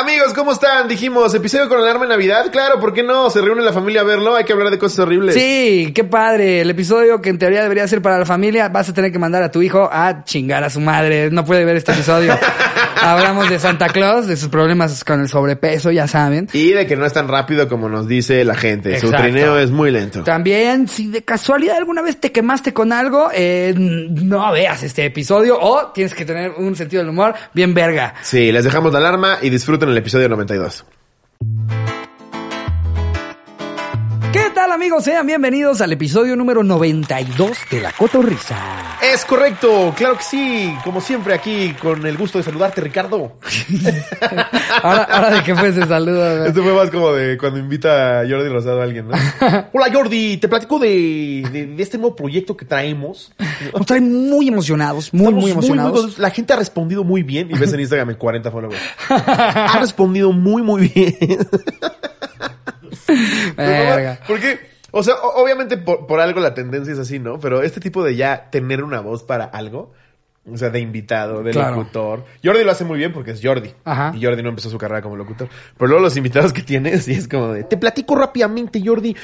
Amigos, ¿cómo están? Dijimos, episodio con alarma en Navidad. Claro, ¿por qué no? Se reúne la familia a verlo. Hay que hablar de cosas horribles. Sí, qué padre. El episodio que en teoría debería ser para la familia, vas a tener que mandar a tu hijo a chingar a su madre. No puede ver este episodio. Hablamos de Santa Claus, de sus problemas con el sobrepeso, ya saben. Y de que no es tan rápido como nos dice la gente. Su trineo es muy lento. También, si de casualidad alguna vez te quemaste con algo, eh, no veas este episodio o tienes que tener un sentido del humor bien verga. Sí, les dejamos la alarma y disfruten el episodio 92. Tal amigos? Sean bienvenidos al episodio número 92 de La Cotorrisa. Es correcto, claro que sí. Como siempre aquí, con el gusto de saludarte, Ricardo. Ahora, ahora de qué fue ese saludo. Esto fue más como de cuando invita a Jordi Rosado a alguien, ¿no? Hola Jordi, te platico de, de- de este nuevo proyecto que traemos. Nos traen muy emocionados, muy, Estamos muy emocionados. La gente ha respondido muy bien. Y ves en Instagram 40 followers. Ha respondido muy, muy bien. Verga. Porque, o sea, obviamente por, por algo la tendencia es así, ¿no? Pero este tipo de ya tener una voz para algo, o sea, de invitado, de Claro. locutor. Jordi lo hace muy bien porque es Jordi. Ajá. Y Jordi no empezó su carrera como locutor. Pero luego los invitados que tienes, y es como de, te platico rápidamente, Jordi.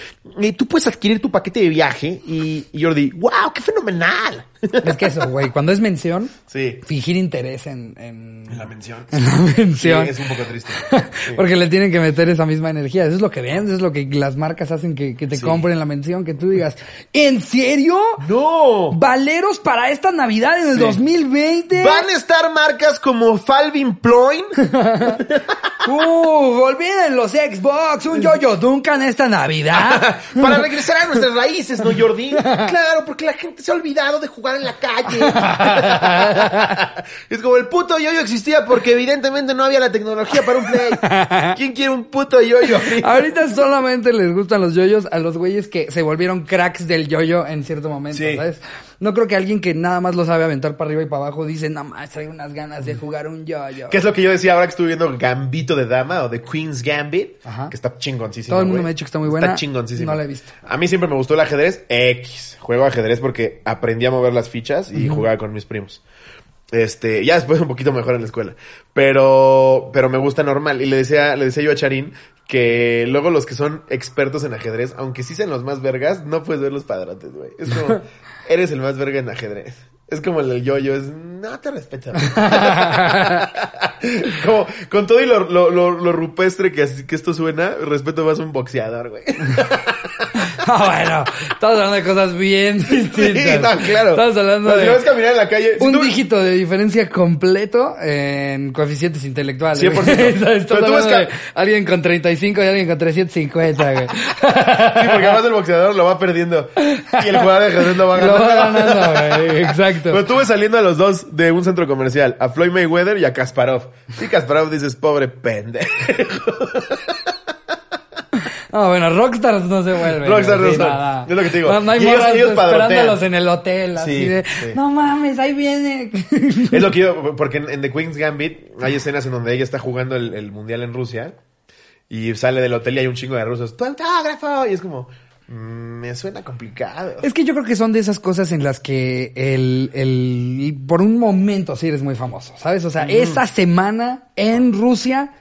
eh, tú puedes adquirir tu paquete de viaje. Y, y Jordi, wow, qué fenomenal. Es que eso, güey, cuando es mención, Sí. fingir interés en, en, En la mención. en la mención. Sí, es un poco triste. Sí. Porque le tienen que meter esa misma energía. Eso es lo que ven, eso es lo que las marcas hacen que, que te compren la mención, que tú digas, ¿en serio? ¡No! ¿Valeros para esta Navidad en el Sí. 2020? Van a estar marcas como Falvin Ploin. ¡Uh! Olviden los Xbox, un Yoyo Duncan esta Navidad. Para regresar a nuestras raíces, ¿no, Jordi? Claro, porque la gente se ha olvidado de jugar en la calle. es como el puto yoyo existía porque evidentemente no había la tecnología para un play. ¿Quién quiere un puto yoyo? Ahorita solamente les gustan los yoyos a los güeyes que se volvieron cracks del yoyo en cierto momento, Sí. ¿sabes? No creo que alguien que nada más lo sabe aventar para arriba y para abajo dice, nada más traigo unas ganas de jugar un yoyo. ¿Qué es lo que yo decía ahora que estuve viendo Gambito de Dama o de Queen's Gambit? Ajá. Que está chingoncísimo. Todo el mundo me ha dicho que está muy buena. Está chingoncísimo. No la he visto. A mí siempre me gustó el ajedrez X. Juego ajedrez porque aprendí a mover las fichas y jugaba con mis primos. Este, ya después un poquito mejor en la escuela. Pero, pero me gusta normal. Y le decía, le decía yo a Charín que luego los que son expertos en ajedrez, aunque sí sean los más vergas, no puedes ver los padrotes, güey. Es como, eres el más verga en ajedrez. Es como el yo-yo, es, no te respeto. como, con todo y lo, lo, lo, lo rupestre que, que esto suena, respeto más a un boxeador, güey. Ah, bueno, estamos hablando de cosas bien distintas. Sí, no, claro. Estamos hablando Pero si de vas a caminar en la calle, si un tú- dígito de diferencia completo en coeficientes intelectuales. 100%. Estás Pero tú ves de alguien con 35 y alguien con 350, güey. Sí, porque además el boxeador lo va perdiendo. Y el jugador de ajedrez lo va Lo ganando. va ganando, güey. Exacto. Pero tuve saliendo a los dos de un centro comercial, a Floyd Mayweather y a Kasparov. Y Kasparov dices, pobre pendejo. No, bueno, Rockstars no se vuelven. Rockstars no son. nada. Es lo que te digo. No, no hay Y ellos- ellos esperándolos en el hotel, así Sí, de, sí. no mames, ahí viene. Es lo que yo, porque en, en The Queen's Gambit hay escenas en donde ella está jugando el, el mundial en Rusia y sale del hotel y hay un chingo de rusos. ¡Tu autógrafo! Y es como, mm, me suena complicado. Es que yo creo que son de esas cosas en las que el, el, por un momento sí eres muy famoso, ¿sabes? O sea, esa semana en Rusia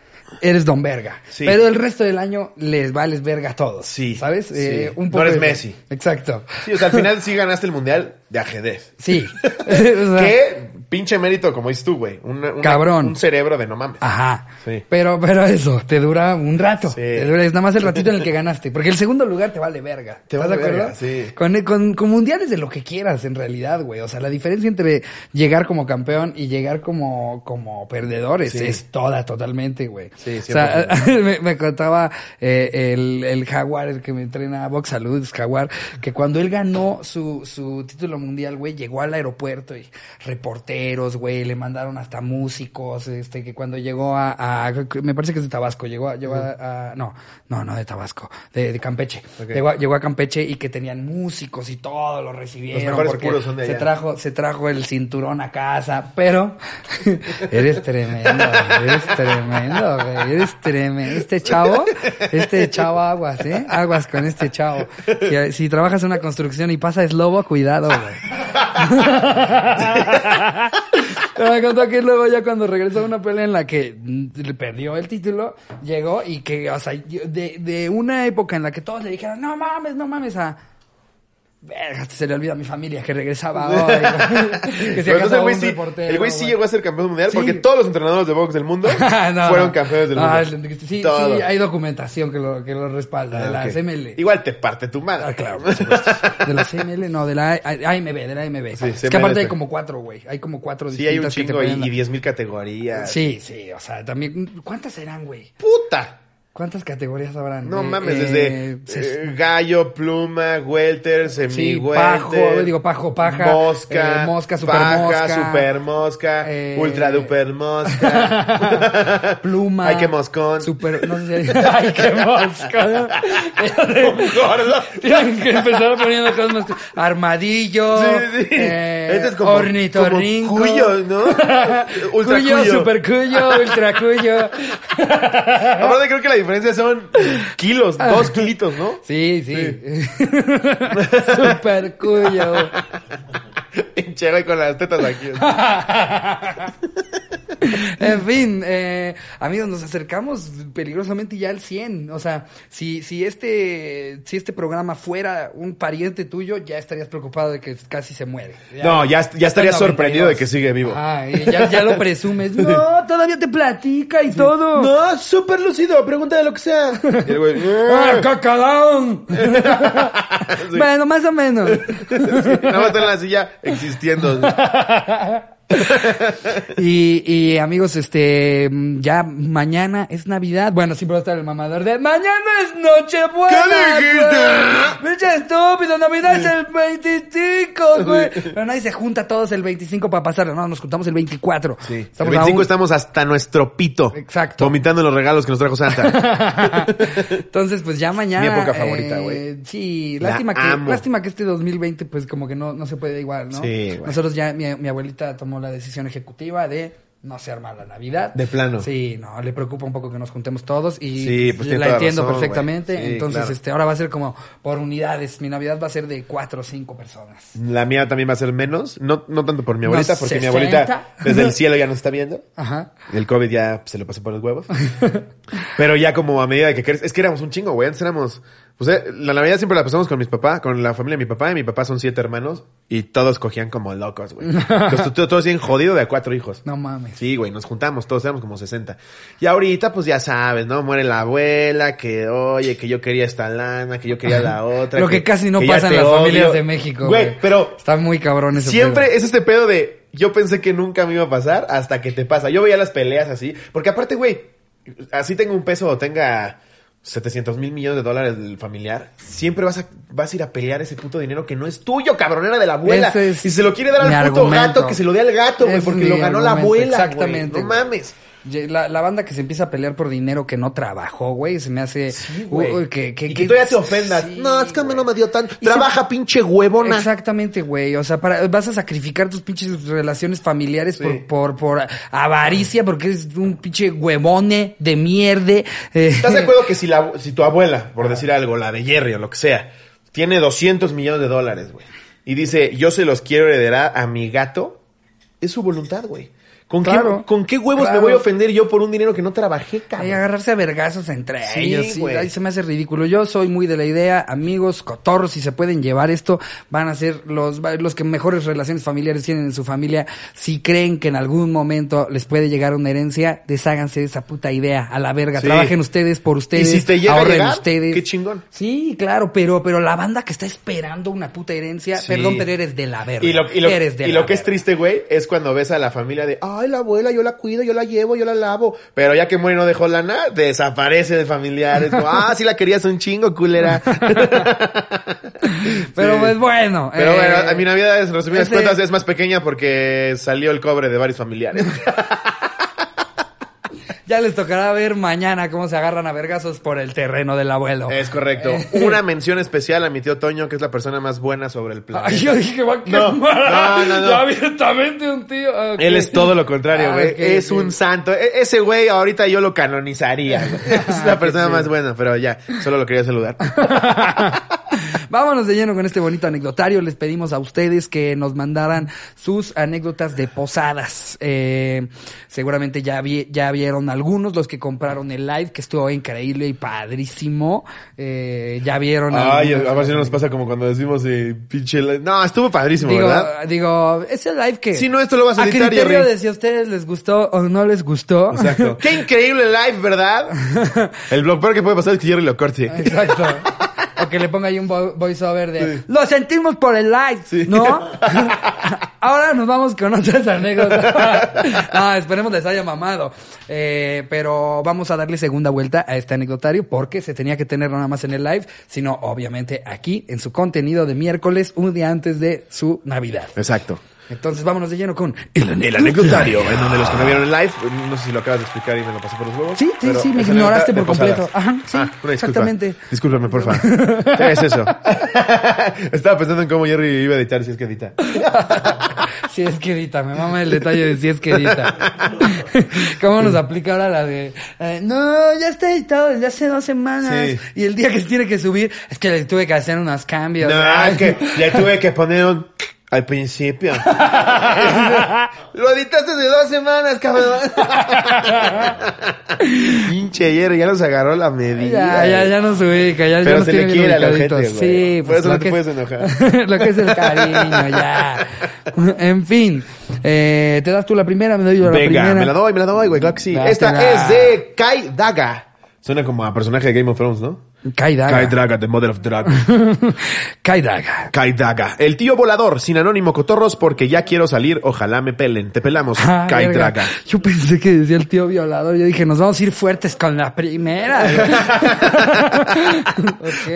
eres don verga. Sí. Pero el resto del año les vales verga a todos. Sí, ¿Sabes? sí. Eh, un No poco eres de- Messi. Exacto. Sí, o sea, al final sí ganaste el mundial de ajedrez. Sí. O sea, ¿Qué? Pinche mérito, como dices tú, güey. Una- Cabrón. Un cerebro de no mames. Ajá. Sí. Pero, pero eso, te dura un rato. Sí. Te dura, es nada más el ratito en el que ganaste. Porque el segundo lugar te vale verga. Te ¿Estás vale de acuerdo? verga, sí. Con, con, con mundiales de lo que quieras, en realidad, güey. O sea, la diferencia entre llegar como campeón y llegar como, como perdedores Sí. es toda, totalmente, güey. Sí, O sea, 100%. me, me contaba eh, el, el Jaguar, el que me entrena Box Salud, Jaguar, que cuando él ganó su, su título mundial, güey, llegó al aeropuerto y reporteros, güey, le mandaron hasta músicos, este, que cuando llegó a, a- me parece que es de Tabasco, llegó a, llegó a, a- no, no, no de Tabasco, de, de Campeche. Llegó, a, llegó a Campeche y que tenían músicos y todo, lo recibieron. Los porque puros son de se allá. trajo, se trajo el cinturón a casa, pero eres tremendo, eres tremendo, güey, eres tremendo. Este chavo, este chavo aguas, ¿eh? Aguas con este chavo. Si, si trabajas en una construcción y pasa es lobo, cuidado, güey. Pero me contó que luego ya cuando regresó a una pelea en la que perdió el título, llegó y que, o sea, de, de una época en la que todos le dijeron, no mames, no mames, a... Verga, se le olvida a mi familia que regresaba hoy. que se Pero entonces el güey sí, el güey sí llegó a ser campeón mundial Sí. porque todos los entrenadores de box del mundo No, fueron no. campeones del Ah, mundo. sí, sí, hay documentación que lo, que lo respalda, de Ah, la ok. CML. Igual te parte tu madre. Ah, claro, por supuesto. De la CML, no, de la AMB, de la AMB. Sí, es que aparte hay como cuatro, güey. Hay como cuatro Sí, hay un distintas que te chingo y, y 10 mil categorías. Sí, sí, o sea, también. ¿Cuántas serán, güey? ¡Puta! ¿Cuántas categorías habrán? No Eh, mames, eh, desde eh, gallo, pluma, welter, Sí, semi-welter. pajo, digo, pajo, paja, Mosca. mosca, super paja, mosca, super mosca, ultra duper mosca. pluma. Ay, qué moscón. Super, no sé si hay- Ay, qué mosca. Gordo. Tienen que empezar poniendo cosas más. Armadillo. Sí, sí. este es como, ornitorrinco. como cuyo, ¿no? Ultra cuyo, cuyo. super cuyo, ultra cuyo. Aparte creo que la diferencia son kilos, dos kilitos, ¿no? Sí, sí. super cuyo. Pinche con las tetas aquí. En fin, eh, amigos, nos acercamos peligrosamente ya al 100. O sea, si, si este, si este programa fuera un pariente tuyo, ya estarías preocupado de que casi se muere. No, ya, ya estaría Está en sorprendido 92. de que sigue vivo. Ah, ya, ya lo presumes. No, todavía te platica y todo. No, súper lucido, pregunta de lo que sea. Y el güey, ¡Ah, cacalón! Sí. Bueno, más o menos. Nada más está en la silla existiendo. Y, y amigos, este, ya mañana es Navidad. Bueno, siempre va a estar el mamador de mañana es Nochebuena. ¿Qué dijiste? güey". Pinche estúpido, Navidad es el 25, güey. Pero nadie se junta todos el 25 para pasarlo. No, nos juntamos el 24. Sí. Estamos el 25 aún- estamos hasta nuestro pito. Exacto. Vomitando los regalos que nos trajo Santa. Entonces, pues ya mañana. Mi época favorita, eh, güey. sí, La lástima que, amo. lástima que este 2020, pues como que no, no se puede igual, ¿no? Sí, güey. Nosotros ya, mi, mi abuelita tomó la decisión ejecutiva de no se arma la Navidad. De plano. Sí, no, le preocupa un poco que nos juntemos todos y Sí, pues la entiendo razón, perfectamente. Sí, Entonces, claro. este, ahora va a ser como por unidades. Mi Navidad va a ser de cuatro o cinco personas. La mía también va a ser menos. No, no tanto por mi abuelita, porque mi 60. abuelita desde el cielo ya nos está viendo. Ajá. El COVID ya se lo pasó por los huevos. Pero ya como a medida de que creces, es que éramos un chingo, güey. Antes éramos, pues eh, la Navidad siempre la pasamos con mis papás, con la familia de mi papá, y mi papá son siete hermanos, y todos cogían como locos, güey. Entonces todos bien jodido de a cuatro hijos. No mames. Sí, güey, nos juntamos todos, éramos como 60. Y ahorita, pues ya sabes, ¿no? Muere la abuela, que oye, que yo quería esta lana, que yo quería la otra. Lo que casi no pasa en las odio. familias de México. Güey, pero Está muy cabrón ese Siempre pedo. es este pedo de yo pensé que nunca me iba a pasar hasta que te pasa. Yo veía las peleas así, porque aparte, güey, así tenga un peso o tenga 700 mil millones de dólares del familiar, siempre vas a, vas a ir a pelear ese puto dinero que no es tuyo, cabrón, era de la abuela. Es y se lo quiere dar al puto argumento. gato, que se lo dé al gato, güey, porque lo ganó la abuela. exactamente, No mames. La, la banda que se empieza a pelear por dinero que no trabajó, güey, se me hace... güey. Uy, que, que, y que, todavía te ofendas. Sí, no, es que a mí no me dio tan. Se- Trabaja, pinche huevona. Exactamente, güey. O sea, para, vas a sacrificar tus pinches relaciones familiares Sí. por, por, por avaricia, porque eres un pinche huevone de mierde. Eh, ¿Estás de acuerdo que si, la, si tu abuela, por decir algo, la de Jerry o lo que sea, tiene 200 millones de dólares, güey, y dice, yo se los quiero heredar a mi gato, es su voluntad, güey. ¿Con, Claro, qué, ¿Con qué huevos claro. me voy a ofender yo por un dinero que no trabajé, cabrón? agarrarse a vergazos entre Sí, ellos. Sí, güey. ahí se me hace ridículo. Yo soy muy de la idea, amigos, cotorros, si se pueden llevar esto, van a ser los, los que mejores relaciones familiares tienen en su familia. Si creen que en algún momento les puede llegar una herencia, desháganse de esa puta idea. A la verga. Sí. Trabajen ustedes por ustedes. Y si te llega a ahorren llegar, ustedes. qué chingón. Sí, claro, pero, pero la banda que está esperando una puta herencia, Sí. perdón, pero eres de la verga. Y lo, y lo- eres de y la lo que es triste, güey, es cuando ves a la familia de, ay, la abuela, yo la cuido, yo la llevo, yo la lavo. Pero ya que muere y no dejó lana, desaparece de familiares. Como, ah, sí la querías un chingo, culera. Pero Sí. pues bueno. Pero eh, bueno, a mi Navidad, en resumidas ese- cuentas, es más pequeña porque salió el cobre de varios familiares. Ya les tocará ver mañana cómo se agarran a vergazos por el terreno del abuelo. Es correcto. Eh. Una mención especial a mi tío Toño, que es la persona más buena sobre el planeta. Ay, yo dije que va a No, quemar. no, no, no. Ya abiertamente un tío. ok. Él es todo lo contrario, Ah, güey. es un santo. E- ese güey ahorita yo lo canonizaría. es Ah, la qué persona más buena, pero ya, solo lo quería saludar. Vámonos de lleno con este bonito anecdotario. Les pedimos a ustedes que nos mandaran sus anécdotas de posadas. Eh, seguramente ya, vi- ya vieron algunos, los que compraron el live, que estuvo increíble y padrísimo. Eh, ya vieron Ay, algunos. a si no nos pasa como cuando decimos eh, pinche... li- No, estuvo padrísimo, Digo, ¿verdad? digo, ese live que... Si no, esto lo vas a a editar, criterio Jerry. de si a ustedes les gustó o no les gustó. Exacto. Qué increíble live, ¿verdad? El blog peor que puede pasar es que Jerry lo corte. Exacto. O que le ponga ahí un vo- voiceover de Lo sentimos por el like, Sí. ¿no? Ahora nos vamos con otras anécdotas. no, esperemos les haya mamado. Eh, pero vamos a darle segunda vuelta a este anecdotario porque se tenía que tener no nada más en el live, sino obviamente aquí en su contenido de miércoles, un día antes de su Navidad. Exacto. Entonces vámonos de lleno con el El anecdotario, en donde los que no vieron el live, no sé si lo acabas de explicar y me lo pasé por los huevos. Sí, sí, sí, me ignoraste por completo. Ajá, sí, Ah, una disculpa. exactamente. Discúlpame, porfa. ¿Qué es eso? Estaba pensando en cómo Jerry iba a editar, si es que edita. Si es que edita, me mama el detalle de si es que edita. ¿Cómo nos aplica ahora la de, eh, no, ya está editado desde hace dos semanas. Sí. Y el día que se tiene que subir, es que le tuve que hacer unos cambios. No, es que le tuve que poner un al principio. Lo editaste hace dos semanas, cabrón. Pinche Jerry, ya nos agarró la medida. Ya, ya, ya nos ubica, ya, ya nos se le tiene bien quiere al ojete. Sí, Por pues eso no te que puedes es- enojar. lo que es el cariño, ya. En fin, eh, ¿te das tú la primera? ¿Me doy yo la Venga, primera? me la doy, me la doy, güey, claro que sí. Dátela. Esta es de Kai Daga. Suena como a personaje de Game of Thrones, ¿no? Kai Daga. Kai Daga, The Mother of Dragon. Kai Daga. Kai Daga. El tío volador, sin anónimo cotorros, porque ya quiero salir, ojalá me pelen. Te pelamos, Ah, Kai verga. Daga. Yo pensé que decía el tío violador. Yo dije, nos vamos a ir fuertes con la primera.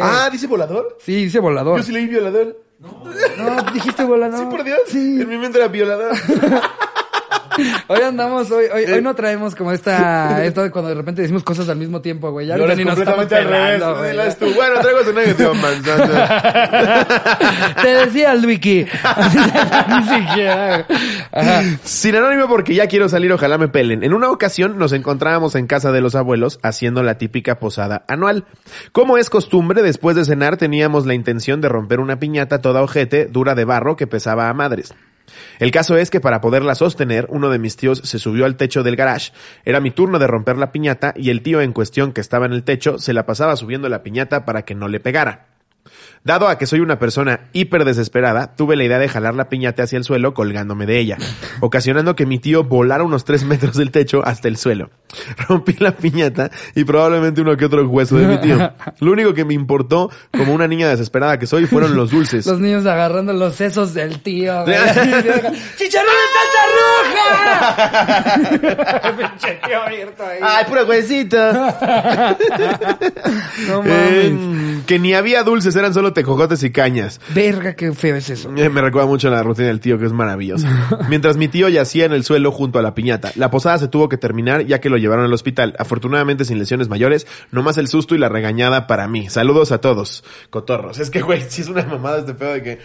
Ah, ¿dice volador? sí, dice volador. Yo sí leí violador. No, dijiste volador. Sí, por Dios. Sí. En mi mente era violador. Hoy andamos, hoy, hoy, hoy no traemos como esta, esto de cuando de repente decimos cosas al mismo tiempo, güey. Ya es ni nos completamente al revés. pelando, güey. Dilas tú. Bueno, traigo su negativo manzana. Te decía el wiki. Ni siquiera. Ajá. Sin anónimo porque ya quiero salir, ojalá me pelen. En una ocasión nos encontrábamos en casa de los abuelos haciendo la típica posada anual. Como es costumbre, después de cenar teníamos la intención de romper una piñata toda ojete, dura de barro, que pesaba a madres. El caso es que para poderla sostener, uno de mis tíos se subió al techo del garage. Era mi turno de romper la piñata y el tío en cuestión que estaba en el techo se la pasaba subiendo la piñata para que no le pegara. Dado a que soy una persona hiper desesperada, tuve la idea de jalar la piñata hacia el suelo colgándome de ella, ocasionando que mi tío volara unos tres metros del techo hasta el suelo. Rompí la piñata y probablemente uno que otro hueso de mi tío. Lo único que me importó, como una niña desesperada que soy, fueron los dulces. Los niños agarrando los sesos del tío. güey. ¡Chicharrón en salsa roja! Pinche tío abierto ahí. ¡Ay, puro huesito! No mames. Eh, que ni había dulces, eran solo tejocotes y cañas. Verga, qué feo es eso. Eh, Me recuerda mucho a la rutina del tío, que es maravillosa. Mientras mi tío yacía en el suelo junto a la piñata. La posada se tuvo que terminar ya que lo llevaron al hospital. Afortunadamente sin lesiones mayores, nomás el susto y la regañada para mí. Saludos a todos. Cotorros. Es que, güey, sí es una mamada este pedo de que...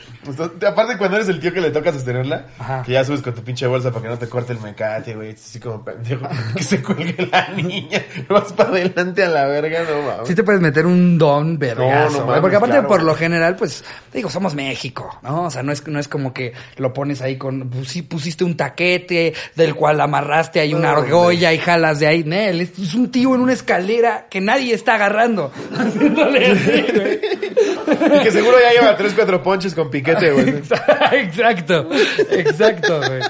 Aparte cuando eres el tío que le toca sostenerla, Ajá. que ya subes con tu pinche bolsa para que no te corte el mecate, güey. Así como pendejo. Que se cuelgue la niña. Vas para adelante a la verga, no mames. Sí te puedes meter un don vergazo, No, no mames, porque aparte claro, por lo general, pues, digo, somos México, ¿no? O sea, no es, no es como que lo pones ahí con, pues, sí, pusiste un taquete del cual amarraste ahí una argolla y jalas de ahí, Nel, es, un tío en una escalera que nadie está agarrando. Haciéndole así, güey. Y que seguro ya lleva tres, cuatro ponches con piquete, güey. Exacto, exacto, güey.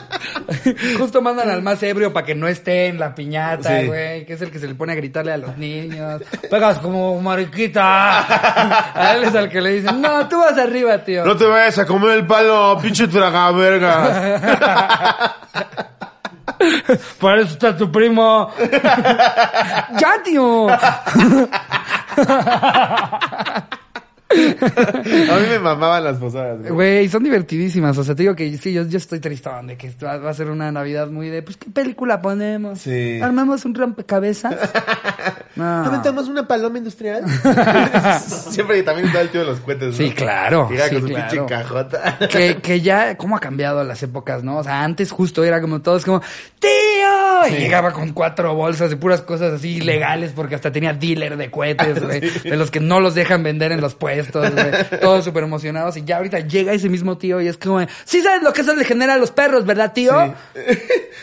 Justo mandan al más ebrio para que no esté en la piñata, Sí. güey, que es el que se le pone a gritarle a los niños. Pegas como mariquita. A él al que le dicen, no, tú vas arriba, tío. No te vayas a comer el palo, pinche tragaverga. Por eso está tu primo. ya, tío. A mí me mamaban las posadas, güey. Güey, son divertidísimas. O sea, te digo que sí, yo, yo estoy tristón de que va, va a ser una Navidad muy de, pues, ¿qué película ponemos? Sí. Armamos un rompecabezas. No. ¿Aventamos una paloma industrial? Siempre también está el tío de los cohetes, ¿no? Sí, claro, Llega sí, con su pinche cajota. que, que ya, ¿cómo ha cambiado las épocas, no? O sea, antes justo era como todos como, ¡Tío! Y llegaba con cuatro bolsas de puras cosas así ilegales porque hasta tenía dealer de cohetes, güey. De los que no los dejan vender en los puestos, güey. Todos súper emocionados. Y ya ahorita llega ese mismo tío y es como, sí sabes lo que eso le genera a los perros, ¿verdad, tío?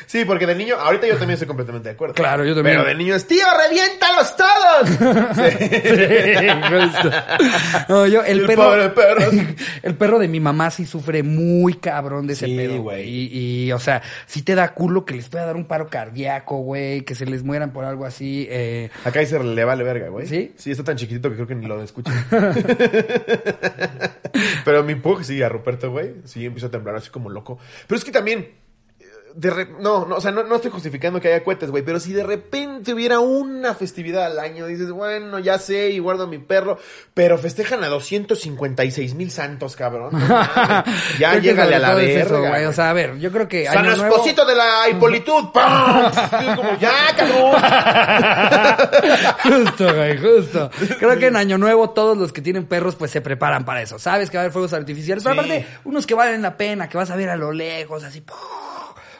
Sí, porque de niño, ahorita yo también estoy completamente de acuerdo. Claro, yo también. Pero de niño es, tío, reviéntalos todos. Sí. Sí. No, yo, el, El perro. pobre perro. El perro de mi mamá sí sufre muy cabrón de ese Sí, pedo, güey. Y, y, o sea, sí te da culo que les pueda dar un paro cardíaco, güey, que se les mueran por algo así. Eh, Acá dice le vale verga, güey. ¿Sí? Sí, está tan chiquitito que creo que ni lo escucha. Pero mi pug, sí, a Ruperto, güey, sí empieza a temblar así como loco. Pero es que también, de re- no, no, o sea, no, no estoy justificando que haya cohetes, güey, pero si de repente hubiera una festividad al año, dices, bueno, ya sé y guardo a mi perro, pero festejan a 256 mil santos, cabrón. No ya llégale a la es verga. güey. O sea, a ver, yo creo que. San Nuevo- Esposito de la Hipolitud, ¡pam! Es como, ya, cabrón. justo, güey, justo. Creo que en Año Nuevo todos los que tienen perros pues se preparan para eso. Sabes que va a haber fuegos artificiales, pero Sí. aparte unos que valen la pena, que vas a ver a lo lejos, así. ¡pum!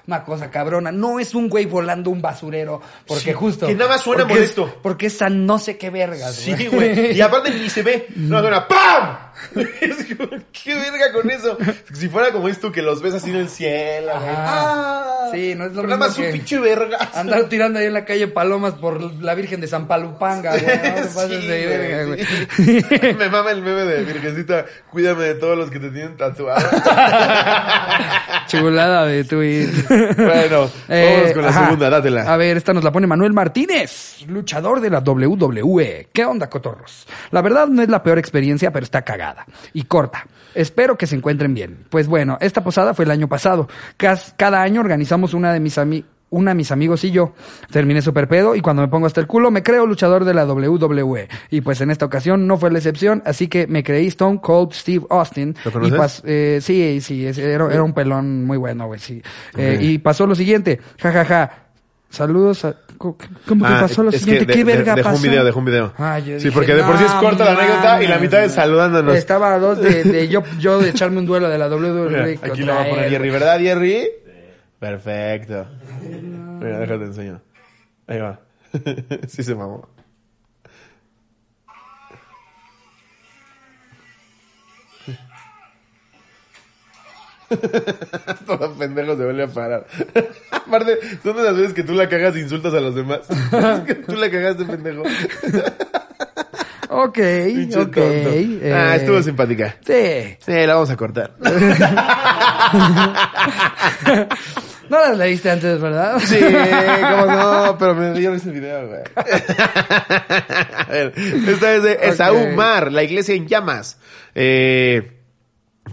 Una cosa cabrona. No es un güey volando un basurero. Porque Sí, justo. que nada más suena porque es- molesto. porque esa no sé qué vergas, Sí, güey. Y aparte ni se ve. No, suena ¡pam! Es ¿Qué verga con eso? Si fuera como esto que los ves así en el cielo, güey. Ah. Sí, no es lo Pero Nada mismo más un que pinche verga. Andar tirando ahí en la calle palomas por la Virgen de San Palupanga, güey. No te pases Sí, de verga, güey. sí. Me mama el meme de Virgencita, cuídame de todos los que te tienen tatuado. Chulada de tweet. Bueno, Eh, vamos con la ajá. segunda, dátela. A ver, esta nos la pone Manuel Martínez, luchador de la WWE. ¿Qué onda, cotorros? La verdad no es la peor experiencia, pero está cagada. Y corta. Espero que se encuentren bien. Pues bueno, esta posada fue el año pasado. Cada año organizamos una de mis amigos. Una mis amigos y yo. Terminé super pedo y cuando me pongo hasta el culo me creo luchador de la WWE. Y pues en esta ocasión no fue la excepción, así que me creí Stone Cold Steve Austin. ¿Lo y pas- eh, sí, sí, es- era, era un pelón muy bueno, güey, sí. Eh, y pasó lo siguiente, ja, ja, ja. Saludos a... ¿Cómo que Ah, pasó lo es siguiente? de- ¿Qué de- verga dejó pasó? un video, dejó un video. Ah, yo Sí, dije, porque de por sí es "No corta la anécdota y la mitad es güey". saludándonos. Estaba a dos de, de yo, yo de echarme un duelo de la WWE. Mira, aquí lo vamos a poner Jerry. ¿verdad, Jerry? Perfecto. Mira, déjate enseño. Ahí va. sí se mamó. Todo pendejo se vuelve a parar. Aparte, son de las veces que tú la cagas e insultas a los demás. Es que tú la cagaste, pendejo. Ok, Pinche ok. eh, Ah, estuvo simpática. Sí. Sí, la vamos a cortar. No las leíste antes, ¿verdad? Sí, cómo no, pero me dio ese video, güey. A ver, esta es de Esaú Ok. Mar, la iglesia en llamas. Eh,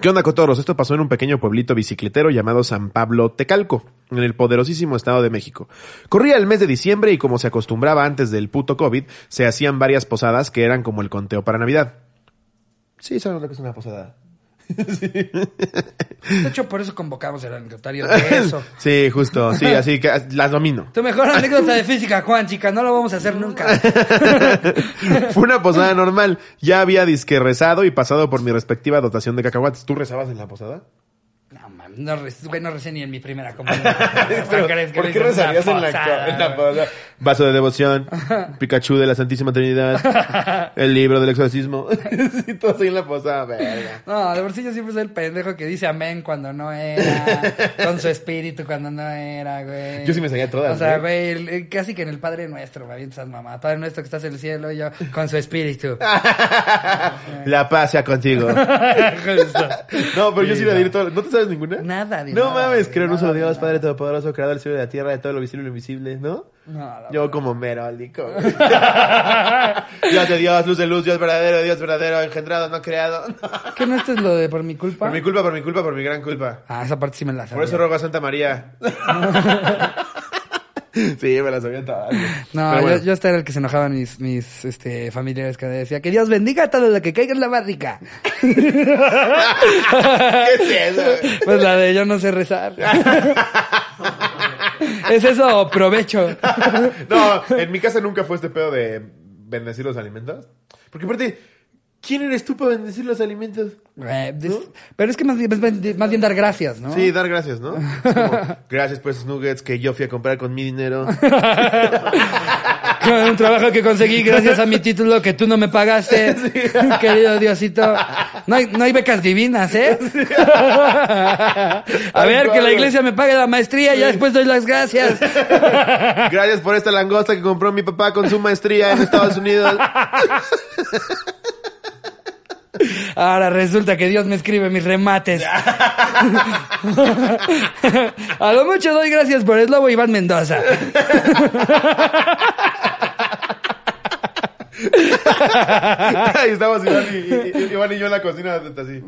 ¿Qué onda, Cotoros? Esto pasó en un pequeño pueblito bicicletero llamado San Pablo Tecalco, en el poderosísimo estado de México. Corría el mes de diciembre y como se acostumbraba antes del puto COVID, se hacían varias posadas que eran como el conteo para Navidad. Sí, saben lo que es una posada. De hecho, por eso convocamos el anecdotario de eso. Sí, justo, sí, así que las domino. Tu mejor anécdota de física, Juan, chica, no lo vamos a hacer nunca. Fue una posada normal. Ya había disque rezado y pasado por mi respectiva dotación de cacahuates. ¿Tú rezabas en la posada? No, mames, no, güey, no recé ni en mi primera comunión. Pero, ¿Crees que ¿Por qué rezarías en la, la güey? Vaso de devoción, Pikachu de la Santísima Trinidad, el libro del exorcismo. sí, todos ahí en la posada, verga. No, de por sí yo siempre soy el pendejo que dice amén cuando no era, con su espíritu cuando no era, güey. Yo sí me sabía todas, O sea, güey. güey, casi que en el Padre Nuestro, me avientas mamá. Padre Nuestro que estás en el cielo, y yo, con su espíritu. La paz sea contigo. No, pero yo sí iba a decir todo. ¿No te sabes ninguna? Nada de No nada, mames, creo en de Dios, nada. Padre Todopoderoso, Creador del cielo y de la tierra, de todo lo visible y lo invisible, ¿no? No, Yo como merólico. Dios de Dios, luz de luz, Dios verdadero, Dios verdadero, engendrado, no creado. ¿Qué no esto es lo de por mi culpa? Por mi culpa, por mi culpa, por mi gran culpa. Ah, esa parte sí me la sabía. Por eso rogo a Santa María. sí, me la sabía todas. No, yo, yo este era el que se enojaban mis, mis este, familiares que decía que Dios bendiga a todo lo que caiga en la barrica. ¿Qué es eso? Pues la de yo no sé rezar. ¿Es eso o provecho? No, en mi casa nunca fue este pedo de, bendecir los alimentos. Porque aparte, ¿quién eres tú para bendecir los alimentos? Eh, des- Pero es que más bien, es más bien dar gracias, ¿no? Sí, dar gracias, ¿no? Es como, gracias por esos nuggets que yo fui a comprar con mi dinero. Con un trabajo que conseguí gracias a mi título que tú no me pagaste, querido Diosito. No hay, no hay becas divinas, ¿eh? A ver, que la iglesia me pague la maestría y ya después doy las gracias. Gracias por esta langosta que compró mi papá con su maestría en Estados Unidos. Ahora resulta que Dios me escribe mis remates. A lo mucho doy gracias por el lobo Iván Mendoza. Ahí estamos Iván y, y- Iván y yo en la cocina así.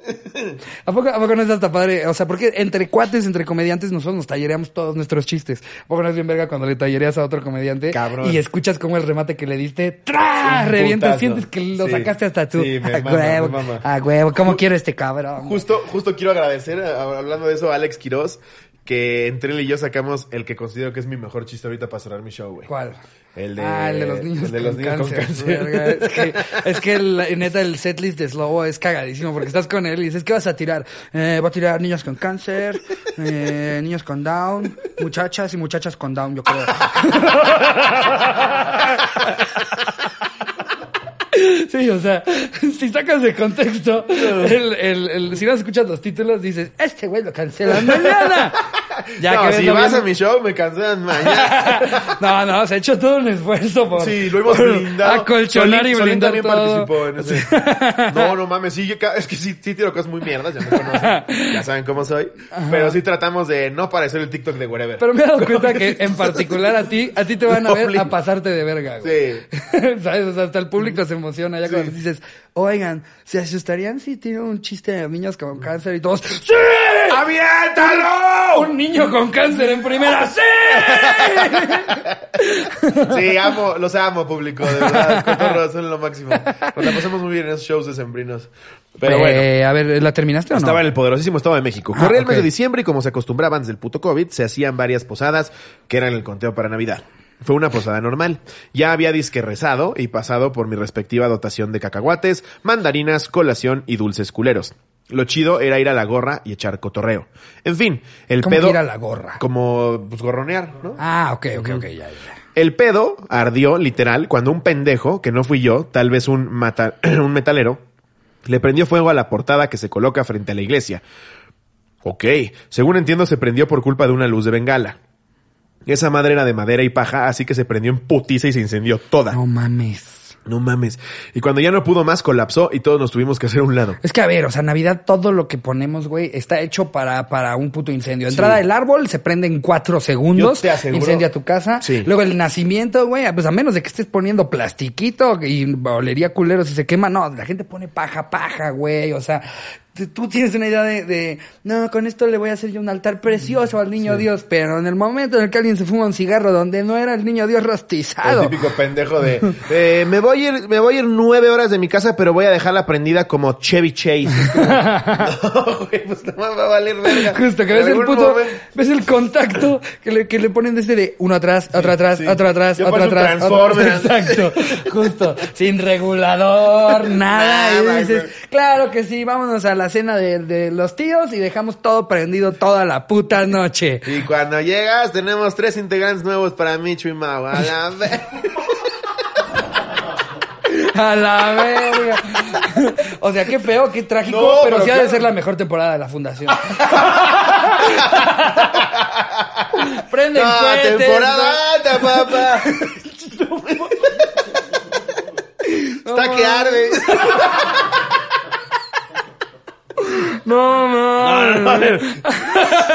¿A poco, ¿A poco no es hasta padre? O sea, porque entre cuates, entre comediantes, nosotros nos tallereamos todos nuestros chistes. ¿A poco no es bien verga cuando le tallereas a otro comediante? Cabrón. Y escuchas como el remate que le diste, ¡tra! Un Revienta, putazo. sientes que lo Sí. sacaste hasta tú. Sí, me a mama, huevo, me mama. a huevo, ¿cómo quiero este cabrón? Justo, justo quiero agradecer, a- hablando de eso, a Alex Quiroz, que entre él y yo sacamos el que considero que es mi mejor chiste ahorita para cerrar mi show, güey. ¿Cuál? El de- ah, el de los niños, el de con, cáncer. Verga, Es que, es que el- neta, el setlist de Slobo es cagadísimo porque estás con él y dices, ¿qué vas a tirar? Eh, voy a tirar niños con cáncer, eh, niños con Down, muchachas y muchachas con Down, yo creo. Sí, o sea, si sacas de contexto, el, el, el- si no escuchas los títulos, dices, este güey lo cancelan mañana. no, que si vas a mi show, me cancelan mañana. no, no, se ha hecho todo un esfuerzo por, Sí, lo hemos blindado. acolchonar y blindar también todo. participó en ese. No, no mames, sí, es que sí, sí tiro cosas muy mierdas, ya me conocen, ya saben cómo soy. Pero sí tratamos de no parecer el TikTok de wherever. Pero me he dado cuenta que en particular a ti, a ti te van a ver a pasarte de verga, güey. Sí. ¿Sabes? O sea, hasta el público se emociona ya cuando dices, oigan, ¿se asustarían si tiene un chiste de niños con cáncer y todos, ¡Sí! ¡Aviéntalo! Un niño con cáncer en primera, ¡sí! Sí, amo, los amo, público, de verdad. Cotorros son lo máximo. Nos la pasamos muy bien en esos shows de sembrinos. Pero bueno. Eh, a ver, ¿la terminaste o no? Estaba en el poderosísimo Estado de México. Ah, Corría el mes de diciembre y como se acostumbraba antes del puto COVID, se hacían varias posadas que eran el conteo para Navidad. Fue una posada normal. Ya había disque rezado y pasado por mi respectiva dotación de cacahuates, mandarinas, colación y dulces culeros. Lo chido era ir a la gorra y echar cotorreo. En fin, el ¿Cómo que pedo... ir a la gorra? Como, pues, gorronear, ¿no? Ah, ok, ok, ok, ya, ya. El pedo ardió, literal, cuando un pendejo, que no fui yo, tal vez un, mata- un metalero, le prendió fuego a la portada que se coloca frente a la iglesia. Ok, según entiendo se prendió por culpa de una luz de bengala. Esa madre era de madera y paja, así que se prendió en putiza y se incendió toda. No mames. No mames. Y cuando ya no pudo más, colapsó y todos nos tuvimos que hacer a un lado. Es que a ver, o sea, Navidad todo lo que ponemos, güey, está hecho para, para un puto incendio. Entrada del árbol se prende en cuatro segundos, te aseguro- incendia tu casa. Sí. Luego el nacimiento, güey, pues a menos de que estés poniendo plastiquito y olería culero si se quema, no, la gente pone paja, paja, güey, o sea, tú tienes una idea de, de, no, con esto le voy a hacer yo un altar precioso al niño Dios, pero en el momento en el que alguien se fuma un cigarro donde no era el niño Dios El rostizado. típico pendejo de, eh, me voy a ir, me voy a ir nueve horas de mi casa, pero voy a dejarla prendida como Chevy Chase. Como, no, güey, pues no va a valer verga. Justo, que ves el puto, momento- ves el contacto que le, que le ponen desde de uno atrás, otro atrás, sí. otro atrás, otro atrás. otro-. Exacto, justo, sin regulador, nada. Nada, y dices, claro que sí, vámonos a la cena de, de los tíos y dejamos todo prendido toda la puta noche. Y cuando llegas, tenemos tres integrantes nuevos para Micho y Mau. A la ve- A la verga. O sea, qué feo, qué trágico, No, pero, pero sí ha de claro. ser la mejor temporada de la fundación. Prende No, cohetes, temporada alta, papá. Está que arde. No, no.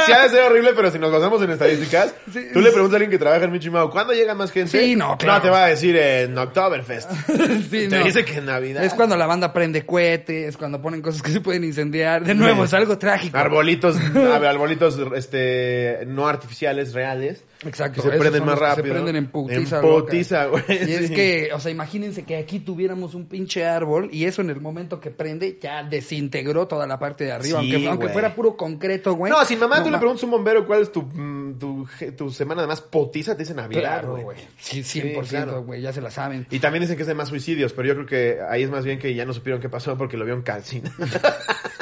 Sí ha de ser horrible, pero si nos basamos en estadísticas, Sí. tú le preguntas a alguien que trabaja en Mau, ¿cuándo llega más gente? Sí, no, claro. No, te va a decir en Oktoberfest. Sí, Te no. dice que en Navidad. Es cuando la banda prende cohetes, cuando ponen cosas que se pueden incendiar. De nuevo, es algo trágico. Arbolitos, a ver, arbolitos, este, no artificiales, reales. Exacto. Y se prenden más que rápido. Se prenden en putiza. En putiza, güey. Y es sí. que, o sea, imagínense que aquí tuviéramos un pinche árbol y eso en el momento que prende ya desintegró toda la parte de arriba. Sí, aunque, aunque fuera puro concreto, güey. No, si mamá tú le preguntas a un bombero cuál es tu, mm, tu, semana de más potiza, te dice Navidad, Claro, güey. Sí, 100%, claro. güey, ya se la saben. Y también dicen que es de más suicidios, pero yo creo que ahí es más bien que ya no supieron qué pasó porque lo vieron calcina.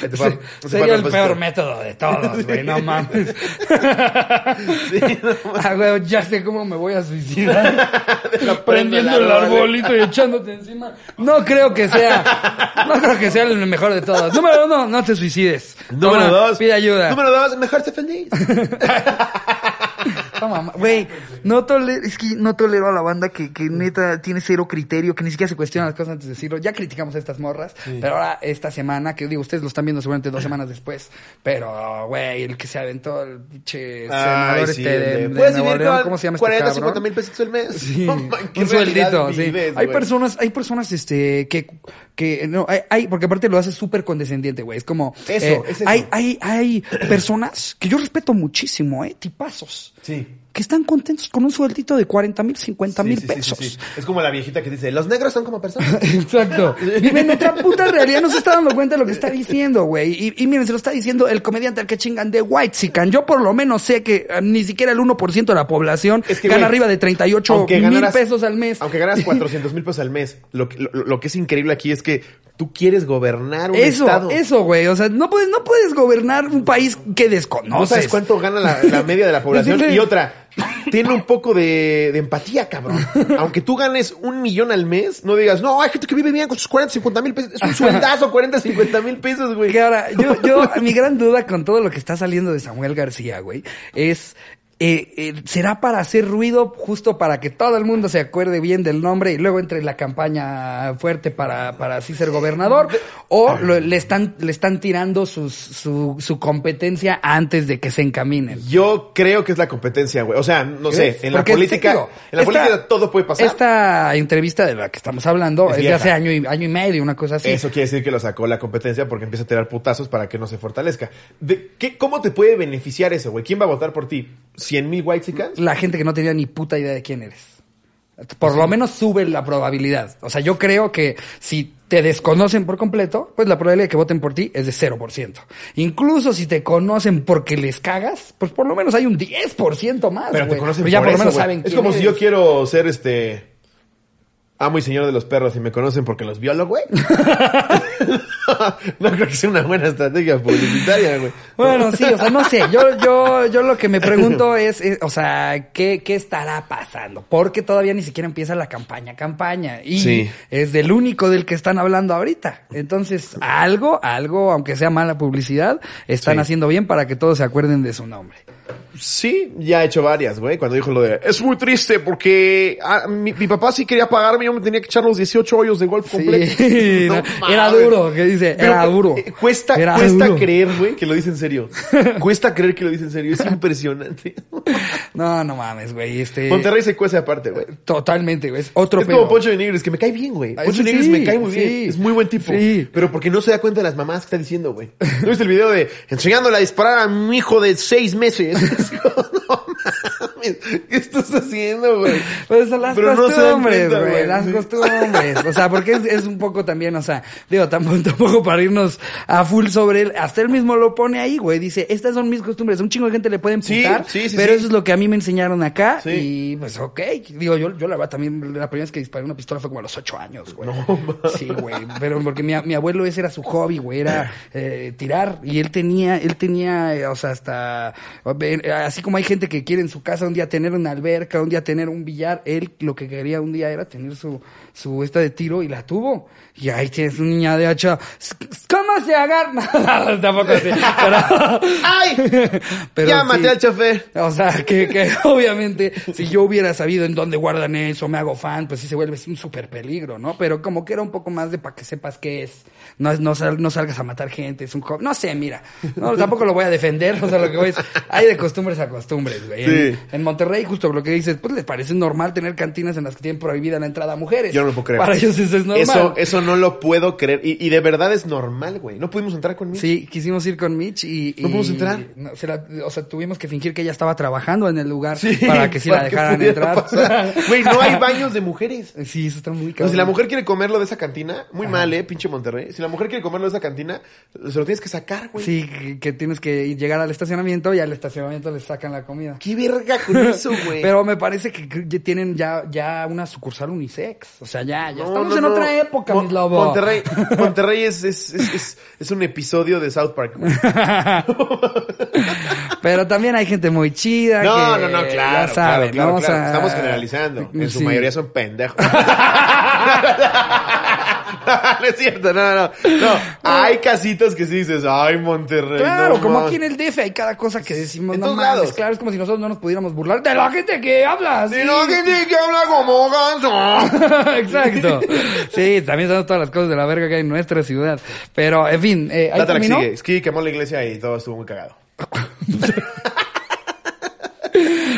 Fue sería el peor método de todos, güey, no mames. Sí, no Ah, güey, ya sé cómo me voy a suicidar. Prendiendo el arbolito y echándote encima. No creo que sea, no creo que sea el mejor de todos. Número uno, no te suicides. Número Toma, dos. Pide ayuda. Número dos, mejor sé feliz. Mamá. Güey, no tolero, es que no tolero a la banda que, que neta tiene cero criterio, que ni siquiera se cuestiona las cosas antes de decirlo. Ya criticamos a estas morras, pero ahora esta semana, que digo, ustedes lo están viendo seguramente dos semanas después, pero, güey, el que se aventó el pinche senador sí, este de, de Nuevo León, ¿cómo se llama 40, este 50 cabrón? mil pesos al mes. Sí, ¿qué un sueldito, sí. vives, Hay personas, hay personas, este, que, que, no, hay, hay- porque aparte lo hace súper condescendiente, güey. Es como, Eso, eh, es eso. Hay, hay, hay personas que yo respeto muchísimo, eh, tipazos. Sí. Que están contentos con un sueldito de 40 mil, 50 Sí, mil sí, sí, pesos. sí. Es como la viejita que dice, los negros son como personas. Exacto. Vive en otra puta realidad, no se está dando cuenta de lo que está diciendo, güey. Y, y miren, se lo está diciendo el comediante al que chingan de White Sican. Yo por lo menos sé que eh, ni siquiera el 1% de la población Es que, gana arriba de 38 aunque mil ganaras- pesos al mes. Aunque ganas 400 mil pesos al mes, lo, que- lo, lo que es increíble aquí es que tú quieres gobernar un Eso, estado. eso, güey. O sea, no puedes, no puedes gobernar un país que desconoces. No sabes cuánto gana la, la media de la población. Y otra, tiene un poco de, de empatía, cabrón. Aunque tú ganes un millón al mes, no digas, no, hay gente que vive bien con sus 40, 50 mil pesos. Es un sueldazo, 40, 50 mil pesos, güey. Que ahora, yo, yo, mi gran duda con todo lo que está saliendo de Samuel García, güey, es, eh, eh, ¿será para hacer ruido justo para que todo el mundo se acuerde bien del nombre y luego entre la campaña fuerte para, para así ser gobernador? ¿O lo- le están, le están tirando sus, su, su competencia antes de que se encaminen? Yo creo que es la competencia, güey. O sea, no sé, en la política, digo, en la esta- política todo puede pasar. Esta entrevista de la que estamos hablando Es es, de hace año y, año y medio, una cosa así. Eso quiere decir que lo sacó la competencia porque empieza a tirar putazos para que no se fortalezca. ¿De qué, ¿Cómo te puede beneficiar eso, güey? ¿Quién va a votar por ti? ¿100 mil white la gente que no tenía ni puta idea de quién eres. Por lo menos sube la probabilidad. O sea, yo creo que si te desconocen por completo, pues la probabilidad de que voten por ti es de 0%. Incluso si te conocen porque les cagas, pues por lo menos hay un 10% más. Pero te conocen Pero ya por por lo eso, menos güey. saben Es quién como si yo quiero ser este amo y señor de los perros y me conocen porque los violo, güey. no creo que sea una buena estrategia publicitaria, güey. Bueno, sí, o sea, no sé. Yo, yo, yo lo que me pregunto es, es, o sea, ¿qué, ¿qué estará pasando? Porque todavía ni siquiera empieza la campaña, campaña. Y Sí. es del único del que están hablando ahorita. Entonces, algo, algo, aunque sea mala publicidad, están Sí. haciendo bien para que todos se acuerden de su nombre. Sí, ya he hecho varias, güey. Cuando dijo lo de, es muy triste porque ah, mi, mi papá sí quería pagarme, yo me tenía que echar los 18 hoyos de golf completo. Sí, No no, era duro, que dice, Pero, era duro. eh, Cuesta, Era cuesta duro. creer, güey, que lo dice en serio. cuesta creer que lo dice en serio. Es impresionante. No, no mames, güey. Este, Monterrey se cuece aparte, güey. Totalmente, güey. Es otro Es pedo. como Poncho de Nigris, que me cae bien, güey. Ah, Poncho de Nigris sí, me cae muy sí, bien. Es muy buen tipo. sí. Pero porque no se da cuenta de las mamás que está diciendo, güey. ¿No viste el video de enseñándole a disparar a mi hijo de seis meses? No. ¿Qué estás haciendo, güey? Pues son las Pero no costumbres, güey, las Sí. costumbres. O sea, porque es, es un poco también, o sea, digo, tampoco, tampoco para irnos a full sobre él. Hasta él mismo lo pone ahí, güey. Dice, estas son mis costumbres. Un chingo de gente le puede Sí, empujar, sí, sí, pero sí. eso es lo que a mí me enseñaron acá. Sí. Y pues, ok. Digo, yo, yo la verdad también, la primera vez que disparé una pistola fue como a los ocho años, güey. sí, güey. Pero porque mi, mi abuelo ese era su hobby, güey, era eh, tirar. Y él tenía, él tenía, eh, o sea, hasta, eh, así como hay gente que quiere en su casa un día tener una alberca, un día tener un billar, él lo que quería un día era tener su, su esta de tiro y la tuvo. Y ahí tienes una niña de hacha. ¿Cómo se agarra? No, tampoco así. Pero, ¡Ay! pero Llámate sí. al chofer. O sea, que, que obviamente si yo hubiera sabido en dónde guardan eso, me hago fan, pues sí se vuelve un súper peligro, ¿no? Pero como que era un poco más de para que sepas qué es. No, es- no, sal- no salgas a matar gente, es un hobby. No sé, mira. No, tampoco lo voy a defender. O sea, lo que voy es, hay de costumbres a costumbres, güey. En, Monterrey, justo lo que dices, pues les parece normal tener cantinas en las que tienen prohibida la entrada a mujeres. Yo no lo puedo creer. Para ellos eso es normal. Eso, eso no lo puedo creer. Y, y de verdad es normal, güey. No pudimos entrar con Mitch. Sí, quisimos ir con Mitch y... ¿No y- pudimos entrar? no, se la- o sea, tuvimos que fingir que ella estaba trabajando en el lugar Sí, para que sí la para dejaran entrar. Güey, no hay baños de mujeres. Sí, eso está muy Pero si la mujer quiere comerlo de esa cantina, muy mal, eh, pinche Monterrey. Si la mujer quiere comerlo de esa cantina, se lo tienes que sacar, güey. Sí, que, que tienes que llegar al estacionamiento y al estacionamiento le sacan la comida. Qué verga con eso, güey. Pero me parece que tienen ya, ya una sucursal unisex. O sea, ya, ya No, estamos no, en no. otra época, Mon- mis lobos. Monterrey, Monterrey es, es, es, es, un episodio de South Park. Pero también hay gente muy chida. No, que no, no, claro, ya saben, claro, claro, ¿no? O claro. sea, Estamos generalizando. En su mayoría son pendejos. no es cierto, no, no. No, hay casitas que sí dices, ay, Monterrey. Claro, no como mames". aquí en el DF hay cada cosa que decimos, En no todos mames, lados. claro, es como si nosotros no nos pudiéramos burlar de la gente que habla así. Si no, que que habla como ganso. Exacto. Sí, también son todas las cosas de la verga que hay en nuestra ciudad. Pero, en fin, eh, ahí la que terminó. sigue. Ski quemó la iglesia y todo estuvo muy cagado.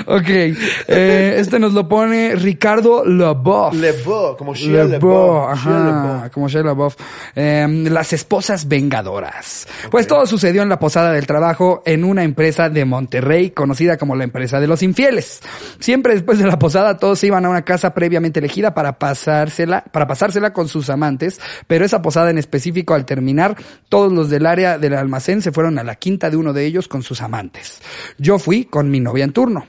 Ok, eh, este nos lo pone Ricardo Leboff. Lebo, como Shia LeBeau, Lebo. ajá, como Shia LaBeouf. Eh, las esposas vengadoras. Pues todo sucedió en la posada del trabajo en una empresa de Monterrey conocida como la empresa de los infieles. Siempre después de la posada todos iban a una casa previamente elegida para pasársela, para pasársela con sus amantes, pero esa posada en específico al terminar, todos los del área del almacén se fueron a la quinta de uno de ellos con sus amantes. Yo fui con mi novia en turno.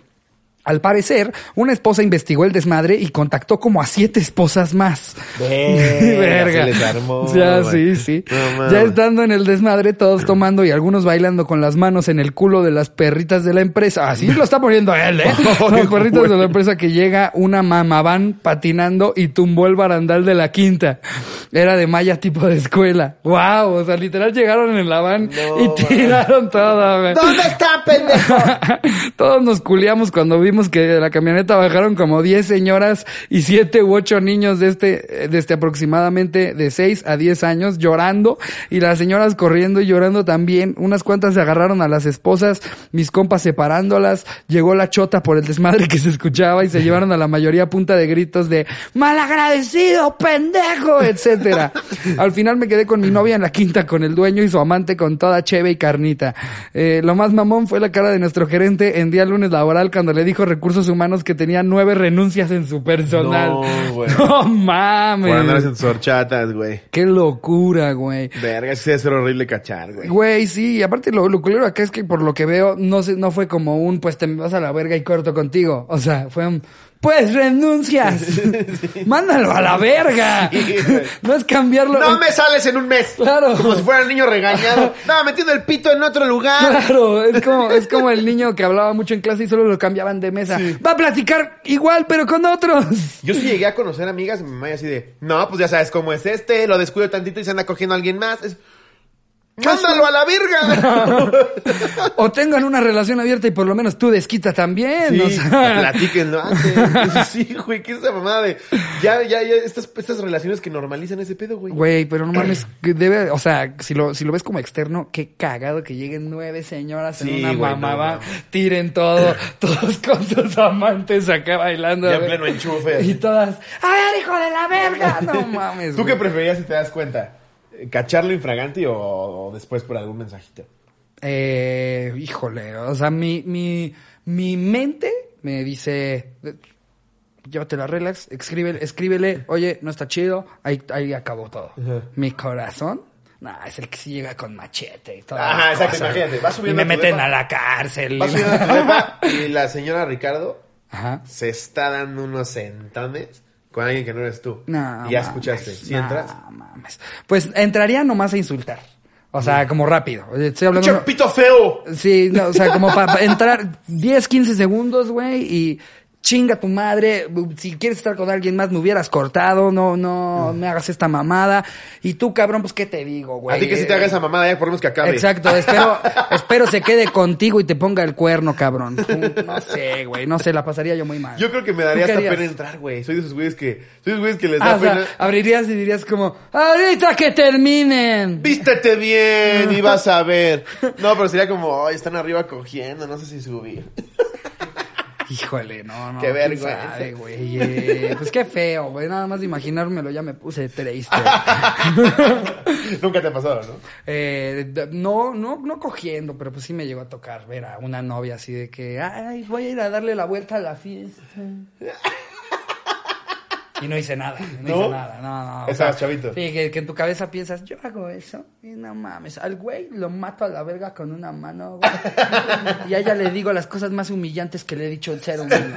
Al parecer, una esposa investigó el desmadre y contactó como a siete esposas más. Verga, se les armó, Ya, sí, sí. No ya estando en el desmadre, todos tomando y algunos bailando con las manos en el culo de las perritas de la empresa. Así lo está poniendo él, ¿eh? Ay, Los perritos güey. de la empresa que llega una mamaván patinando y tumbó el barandal de la quinta. Era de malla tipo de escuela. Wow, o sea, literal llegaron en la van No, y tiraron todo, güey. ¿Dónde está, pendejo? Todos nos culiamos cuando vimos que de la camioneta bajaron como 10 señoras y 7 u 8 niños de este, de este aproximadamente de 6 a 10 años llorando y las señoras corriendo y llorando también. Unas cuantas se agarraron a las esposas, mis compas separándolas. Llegó la chota por el desmadre que se escuchaba y se llevaron a la mayoría a punta de gritos de malagradecido, pendejo, etcétera. Al final me quedé con mi novia en la quinta con el dueño y su amante con toda cheve y carnita. Eh, lo más mamón fue la cara de nuestro gerente en día lunes laboral cuando le dijo recursos humanos que tenía nueve renuncias en su personal. No, güey. No mames. Por andar en horchatas, güey. Qué locura, güey. Verga, sí debe ser horrible cachar, güey. Güey, sí, y aparte lo, lo culero acá es que por lo que veo, no se, no fue como un, pues te vas a la verga y corto contigo. O sea, fue un, pues renuncias. Mándalo a la verga. Sí, no es cambiarlo. No me sales en un mes. Claro. Como si fuera el niño regañado. No, metiendo el pito en otro lugar. Claro, es como, es como el niño que hablaba mucho en clase y solo lo cambiaban de mesa. Va a platicar igual, pero con otros. Yo sí llegué a conocer amigas, mi mamá así de, no, pues ya sabes cómo es este, lo descuido tantito y se anda cogiendo a alguien más. Es, ¡Mándalo a la verga! O tengan una relación abierta y por lo menos tú desquita también. Sí, o sea. platíquenlo antes. Sí, güey, ¿qué es esa mamada de, ya, ya, ya, estas, estas relaciones que normalizan ese pedo, güey. Güey, pero no mames, que debe, o sea, si lo, si lo ves como externo, qué cagado que lleguen nueve señoras en una güey, no tiren todo, todos con sus amantes acá bailando. Ya pleno enchufe. Y todas, a ver, hijo de la verga. No mames. ¿Tú qué preferías si te das cuenta? ¿Cacharlo infragante o, o después por algún mensajito? Eh, híjole, o sea, mi, mi, mi mente me dice, llévatela relax, escríbele, escríbele, oye, no está chido, ahí, ahí acabó todo. Mi corazón, nah, es el que sí llega con machete y todo. Ajá, exacto, imagínate, vas Y subiendo me a tu meten depa. a la cárcel. Vas subiendo a tu depa y la señora Ricardo Ajá. se está dando unos centones con alguien que no eres tú. No, y ya mames, escuchaste. ¿Sí no, entras? mames. Pues entraría nomás a insultar. O sea, como rápido. Estoy hablando. ¡Pinche pito feo! Sí, no, o sea, como para entrar 10, 15 segundos, güey, y chinga tu madre. Si quieres estar con alguien más, me hubieras cortado. No, no, me hagas esta mamada. Y tú, cabrón, pues, ¿qué te digo, güey? A ti que si te haga esa mamada, ya por menos que acabe. Exacto, espero, espero se quede contigo y te ponga el cuerno, cabrón. No sé, güey, no sé, la pasaría yo muy mal. Yo creo que me daría ¿Tú hasta pena entrar, güey. Soy de esos güeyes que... Soy de esos güeyes que les Ah, da o sea, pena... abrirías y dirías como, ahorita que terminen. Vístete bien y vas a ver. No, pero sería como, ay, están arriba cogiendo, no sé si subir. Híjole, no, no. Qué vergüenza. sabe, güey. Eh, pues qué feo, güey. Nada más de imaginármelo ya me puse triste. Nunca te ha pasado, ¿no? Eh, no, no, no cogiendo, pero pues sí me llegó a tocar ver a una novia así de que, ay, voy a ir a darle la vuelta a la fiesta. Y no hice nada, no, ¿No? hice nada, no, no. sea, chavito. Sí, que, que en tu cabeza piensas, yo hago eso, y no mames, al güey lo mato a la verga con una mano, güey. Y a ella le digo las cosas más humillantes que le he dicho el ser humano.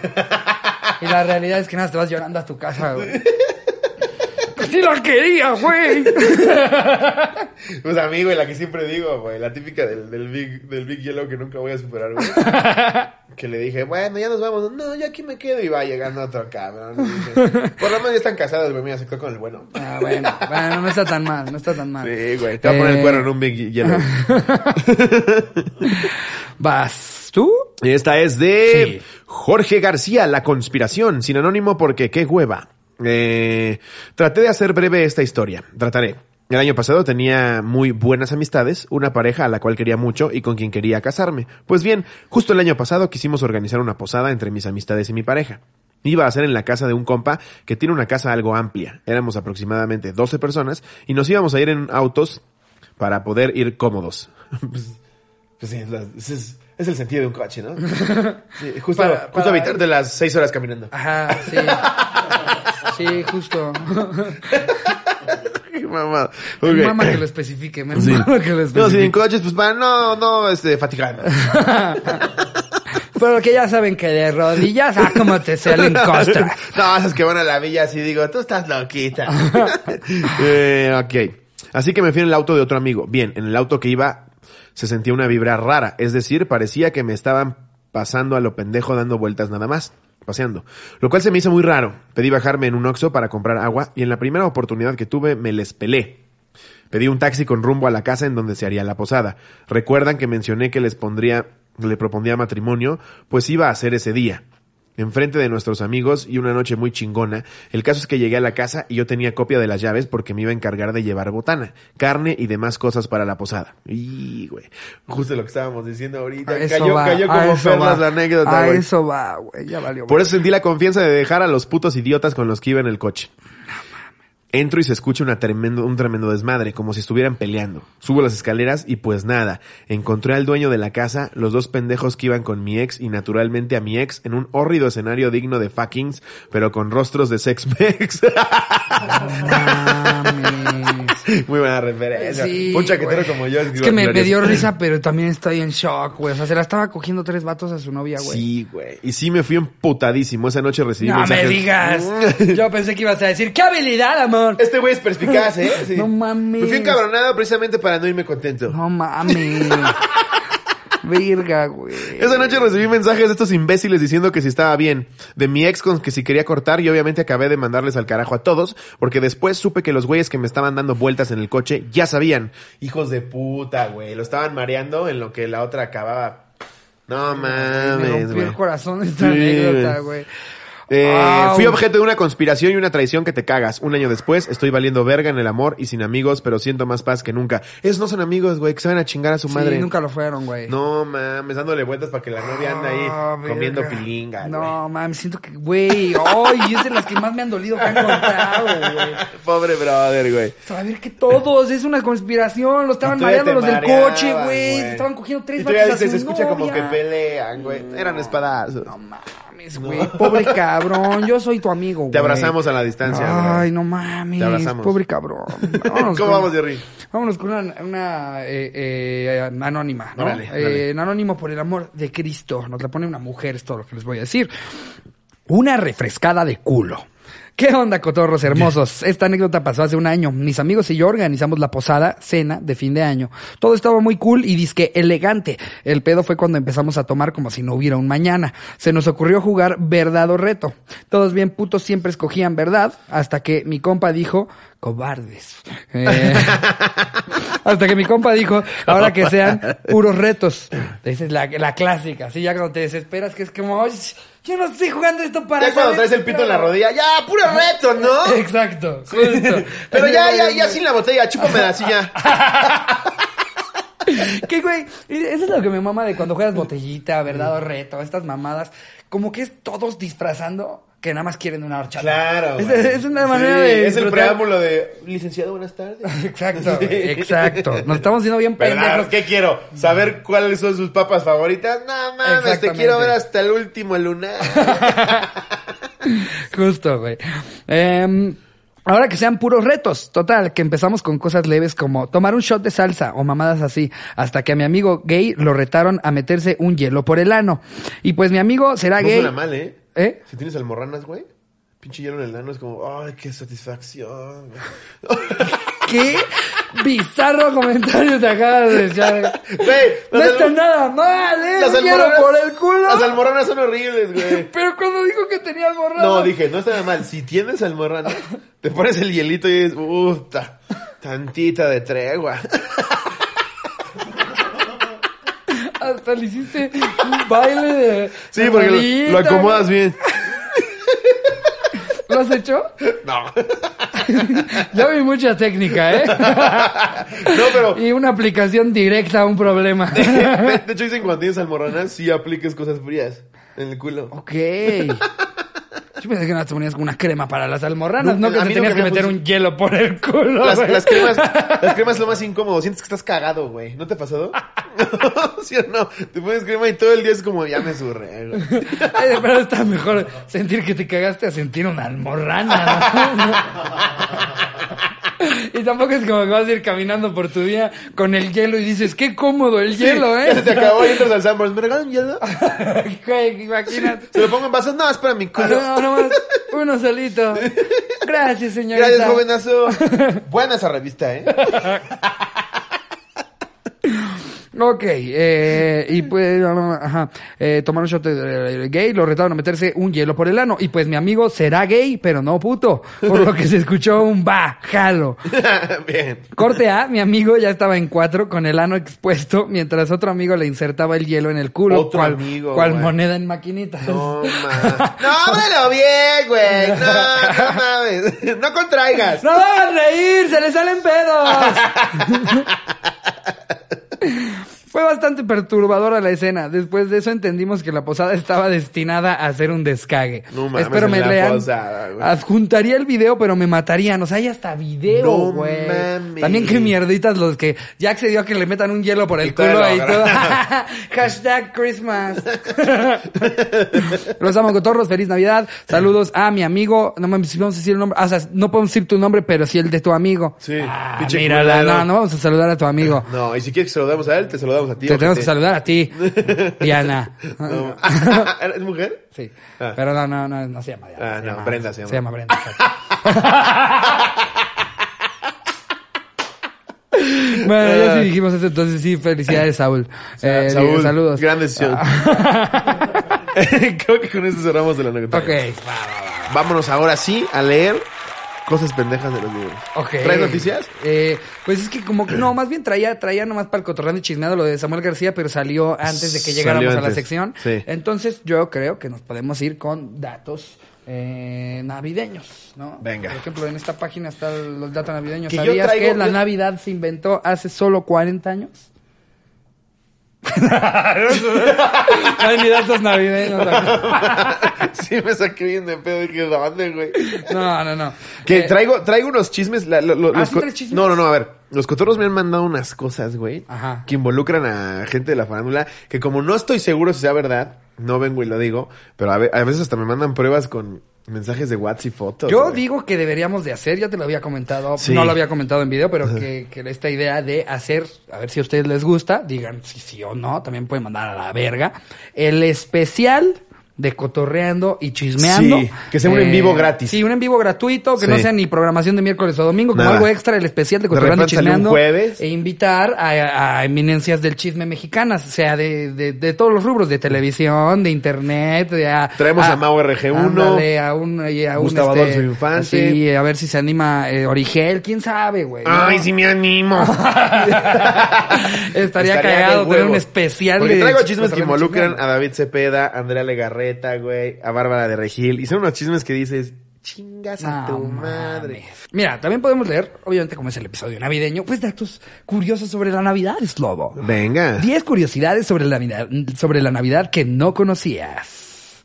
Y la realidad es que nada, te vas llorando a tu casa, güey. Sí la quería, güey. Pues a mí, güey, la que siempre digo, güey, la típica del, del, big, del Big Yellow que nunca voy a superar, güey. que le dije, bueno, ya nos vamos. No, yo aquí me quedo y va llegando otro cabrón. Dije, Por lo menos ya están casados, güey, mira, se quedó con el bueno. Ah, bueno, bueno, no está tan mal, no está tan mal. Sí, güey, te va a poner el Eh, cuerno en un Big Yellow. ¿Vas tú? Esta es de Sí. Jorge García, La Conspiración, sin anónimo porque qué hueva. Eh, traté de hacer breve esta historia. Trataré. El año pasado tenía muy buenas amistades, una pareja a la cual quería mucho y con quien quería casarme. Pues bien, justo el año pasado quisimos organizar una posada entre mis amistades y mi pareja. Iba a ser en la casa de un compa que tiene una casa algo amplia. Éramos aproximadamente 12 personas y nos íbamos a ir en autos para poder ir cómodos. pues, pues sí, es, el sentido de un coche, ¿no? Sí, justo, Para- justo para- evitar de las 6 horas caminando. Ajá, sí. Sí, justo. Qué mamada. Me Ok. mama que lo especifique, me Sí. mama que lo No, sí, en especifique. coches, pues para no, no, este, fatigarnos. Pero que ya saben que de rodillas, ah, como te salen costas. no, esas que van a la villa así digo, tú estás loquita. eh, ok. Así que me fui en el auto de otro amigo. Bien, en el auto que iba se sentía una vibra rara. Es decir, parecía que me estaban pasando a lo pendejo dando vueltas nada más. Paseando. Lo cual se me hizo muy raro. Pedí bajarme en un Oxxo para comprar agua y en la primera oportunidad que tuve me les pelé. Pedí un taxi con rumbo a la casa en donde se haría la posada. Recuerdan que mencioné que les pondría, le propondría matrimonio, pues iba a ser ese día. Enfrente de nuestros amigos y una noche muy chingona. El caso es que llegué a la casa y yo tenía copia de las llaves porque me iba a encargar de llevar botana, carne y demás cosas para la posada. Y, güey. Justo lo que estábamos diciendo ahorita. Eso Cayó, va, cayó como perlas la anécdota, A güey. eso va, güey, ya valió. Por eso sentí la confianza de dejar a los putos idiotas con los que iba en el coche. Entro y se escucha una tremendo, un tremendo desmadre, como si estuvieran peleando. Subo las escaleras y pues nada. Encontré al dueño de la casa, los dos pendejos que iban con mi ex y naturalmente a mi ex en un hórrido escenario digno de fuckings, pero con rostros de sex mex. Muy buena referencia. Sí, un chaquetero como yo. Es que me, me dio risa, pero también estoy en shock, güey. O sea, se la estaba cogiendo tres vatos a su novia, güey. Sí, güey. Y sí me fui emputadísimo. Esa noche recibí No me digas. Yo pensé que ibas a decir, ¡qué habilidad, amor! Este güey es perspicaz, ¿eh? Sí. No mames. Me fui encabronado precisamente para no irme contento. No mames. Virga, güey. Esa noche recibí mensajes de estos imbéciles diciendo que si estaba bien, de mi ex con que si quería cortar y obviamente acabé de mandarles al carajo a todos, porque después supe que los güeyes que me estaban dando vueltas en el coche ya sabían. Hijos de puta, güey. Lo estaban mareando en lo que la otra acababa. No Me mames, rompió güey. el corazón esta Sí, anécdota, güey. Eh, fui objeto de una conspiración y una traición que te cagas. Un año después estoy valiendo verga en el amor y sin amigos, pero siento más paz que nunca. Esos no son amigos, güey, que se van a chingar a su Sí, madre. nunca lo fueron, güey. No mames, dándole vueltas para que la novia anda ahí Ah, comiendo pilinga. No, mames, siento que, güey, ay, es de las que más me han dolido que han contado, güey. Pobre brother, güey. A ver que todos, es una conspiración, lo estaban mareando los del coche, güey. Estaban cogiendo tres Y todavía vatos a dices, su se escucha como que pelean, güey. Eran espadazos. No mames, güey, pobre cabrón, yo soy tu amigo, güey. Te abrazamos a la distancia, Ay, no mames, Te abrazamos. pobre cabrón. Vámonos ¿Cómo con- vamos, Jerry? Vámonos con una, una eh, eh, anónima, Eh, órale. en anónimo por el amor de Cristo. Nos la pone una mujer, es todo lo que les voy a decir. Una refrescada de culo. ¿Qué onda, cotorros hermosos? Esta anécdota pasó hace un año. Mis amigos y yo organizamos la posada, cena de fin de año. Todo estaba muy cool y disque elegante. El pedo fue cuando empezamos a tomar como si no hubiera un mañana. Se nos ocurrió jugar verdad o reto. Todos bien putos siempre escogían verdad, hasta que mi compa dijo, cobardes. Eh, hasta que mi compa dijo, ahora que sean puros retos. Esa es la, la clásica, así ya cuando te desesperas, que es como, "Oye, yo no estoy jugando esto para... Ya cuando traes el pito en la creo". rodilla, ya, puro reto, ¿no? Exacto. Pero ya, ya, ya sin la botella, chúpame así ya. Que, güey, eso es lo que me mama de cuando juegas botellita, verdad o reto, estas mamadas. Como que es todos disfrazando que nada más quieren una horchata. Claro. Es, una manera Sí, de. Es el preámbulo de. Licenciado, buenas tardes. Exacto, exacto. Nos estamos viendo bien pendejos. ¿Qué quiero? ¿Saber cuáles son sus papas favoritas? No mames, te quiero ver hasta el último lunar. Justo, güey. Em, ahora que sean puros retos, total, que empezamos con cosas leves como tomar un shot de salsa o mamadas así, hasta que a mi amigo gay lo retaron a meterse un hielo por el ano. Y pues mi amigo será No gay. suena mal, ¿eh? ¿Eh? Si tienes almorranas, güey. Pinche hielo en el ano es como, ay, qué satisfacción. ¿Qué bizarro comentario te acabas de echar? Güey, No está nada mal, ¿eh? las almorranas- por el culo. Las almorranas son horribles, güey. Pero cuando dijo que tenía almorrana. No, dije, no está nada mal. Si tienes almorrana, te pones el hielito y es, puta, tantita de tregua. Hasta le hiciste un baile de. Sí, de porque lo- bolita, lo, acomodas bien. ¿Lo has hecho? No. Ya vi mucha técnica, ¿eh? No, pero Y una aplicación directa a un problema. de, de hecho dicen cuando tienes almorranas, sí apliques cosas frías en el culo. ok. Yo pensé que no te ponías como una crema para las almorranas, No, no, que te tenías que me meter puso- un hielo por el culo. Las, cremas, las cremas es lo más incómodo. Sientes que estás cagado, güey. ¿No te ha pasado? ¿Sí o no? Te pones crema y todo el día es como, ya me surré, güey. Pero está mejor sentir que te cagaste a sentir una almorrana. ¿no? Y tampoco es como que vas a ir caminando por tu día con el hielo y dices, qué cómodo el hielo, ¿eh? Se te acabó y entras al Sanborns. ¿Me regalan hielo? Güey, imagínate. Se lo pongo en vaso. No, es para mi culo. No, no más. Uno solito. Gracias, señorita. Gracias, jovenazo. Buena esa revista, ¿eh? Ok, eh, y pues, ajá, eh, tomaron shot de, gay, lo retaron a meterse un hielo por el ano. Y pues mi amigo será gay, pero no puto. Por lo que se escuchó un va, jalo. Bien. Corte A, mi amigo ya estaba en cuatro con el ano expuesto, mientras otro amigo le insertaba el hielo en el culo. Otro cual, amigo, cual güey. moneda en maquinitas. No, ma. No, ábrelo bien, güey. No, no mames. No contraigas. ¡No a reír! ¡Se le salen pedos! Fue bastante perturbadora la escena. Después de eso entendimos que la posada estaba destinada a hacer un descague. No mames, Espero me lean. posada. Adjuntaría el video, pero me matarían. O sea, hay hasta video, No güey. mames. También que mierditas los que ya accedió a que le metan un hielo por el Y culo lo y todo. Hashtag Christmas. Los amo cotorros, feliz Navidad. Saludos a mi amigo. No me si vamos a decir el nombre. Ah, o sea, no podemos decir tu nombre, pero sí el de tu amigo. Sí, Ah, mírala, no, no vamos a saludar a tu amigo. No, y si quieres que saludamos a él, te saludamos a ti. Te tenemos que saludar a ti, Diana. No. ¿Es mujer? Sí. Ah. Pero no, no, no, no se llama Diana. Ah, se no, llama- Brenda se llama. Se llama Brenda. bueno, ya sí dijimos eso, entonces sí, felicidades, Saúl. Eh, Ah. Saúl, saludos. Gran decisión. Creo que con eso cerramos el anecdotario. Ok. Vámonos ahora sí a leer cosas pendejas de los libros. Ok. ¿Traes noticias? Eh, pues es que como que no, más bien traía, traía nomás para el cotorreo y chismeado lo de Samuel García, pero salió antes de que llegáramos a la sección. sí. Entonces yo creo que nos podemos ir con datos eh, navideños, ¿no? Venga. Por ejemplo, en esta página están los datos navideños. Que ¿Sabías que la Navidad se inventó hace solo 40 años? No hay ni datos navideños. sí, me saqué bien de pedo. Dije, ¿dónde, güey? No, no, no. Que Eh, traigo, traigo unos chismes. la- lo- lo- ¿Ah, los sí co- traes chismes? No, no, no, a ver. Los cotorros me han mandado unas cosas, güey. Ajá. Que involucran a gente de la farándula. Que como no estoy seguro si sea verdad, no vengo y lo digo. Pero a, ve- a veces hasta me mandan pruebas con mensajes de WhatsApp y fotos. Yo güey. digo que deberíamos de hacer, ya te lo había comentado, Sí. no lo había comentado en video, pero que, que esta idea de hacer, a ver si a ustedes les gusta, digan si sí o no, también pueden mandar a la verga, el especial de cotorreando y chismeando. Eh, Sí, que sea un en vivo gratis. Sí, un en vivo gratuito, que Sí. no sea ni programación de miércoles o domingo, como Nada. algo extra, el especial de De cotorreando y repente sale un chismeando. jueves. E invitar a, a eminencias del chisme mexicanas, o sea, de, de, de todos los rubros, de televisión, de internet, de a, Traemos a Mau RG1. ándale, a un, y a un, Gustavo este, Adolfo Infante. Sí, a ver si se anima eh, Origel, quién sabe, güey. ¿no? Ay, sí me animo. Estaría, de cagado tener un especial Porque de traigo chismes que y involucran chismeando. a David Cepeda, a Andrea Güey, a Bárbara de Regil. Y son unos chismes que dices, chingas a No tu mames. madre. Mira, también podemos leer, obviamente como es el episodio navideño, pues datos curiosos sobre la Navidad, Slobo. Venga. 10 curiosidades sobre la Navidad, sobre la Navidad que no conocías.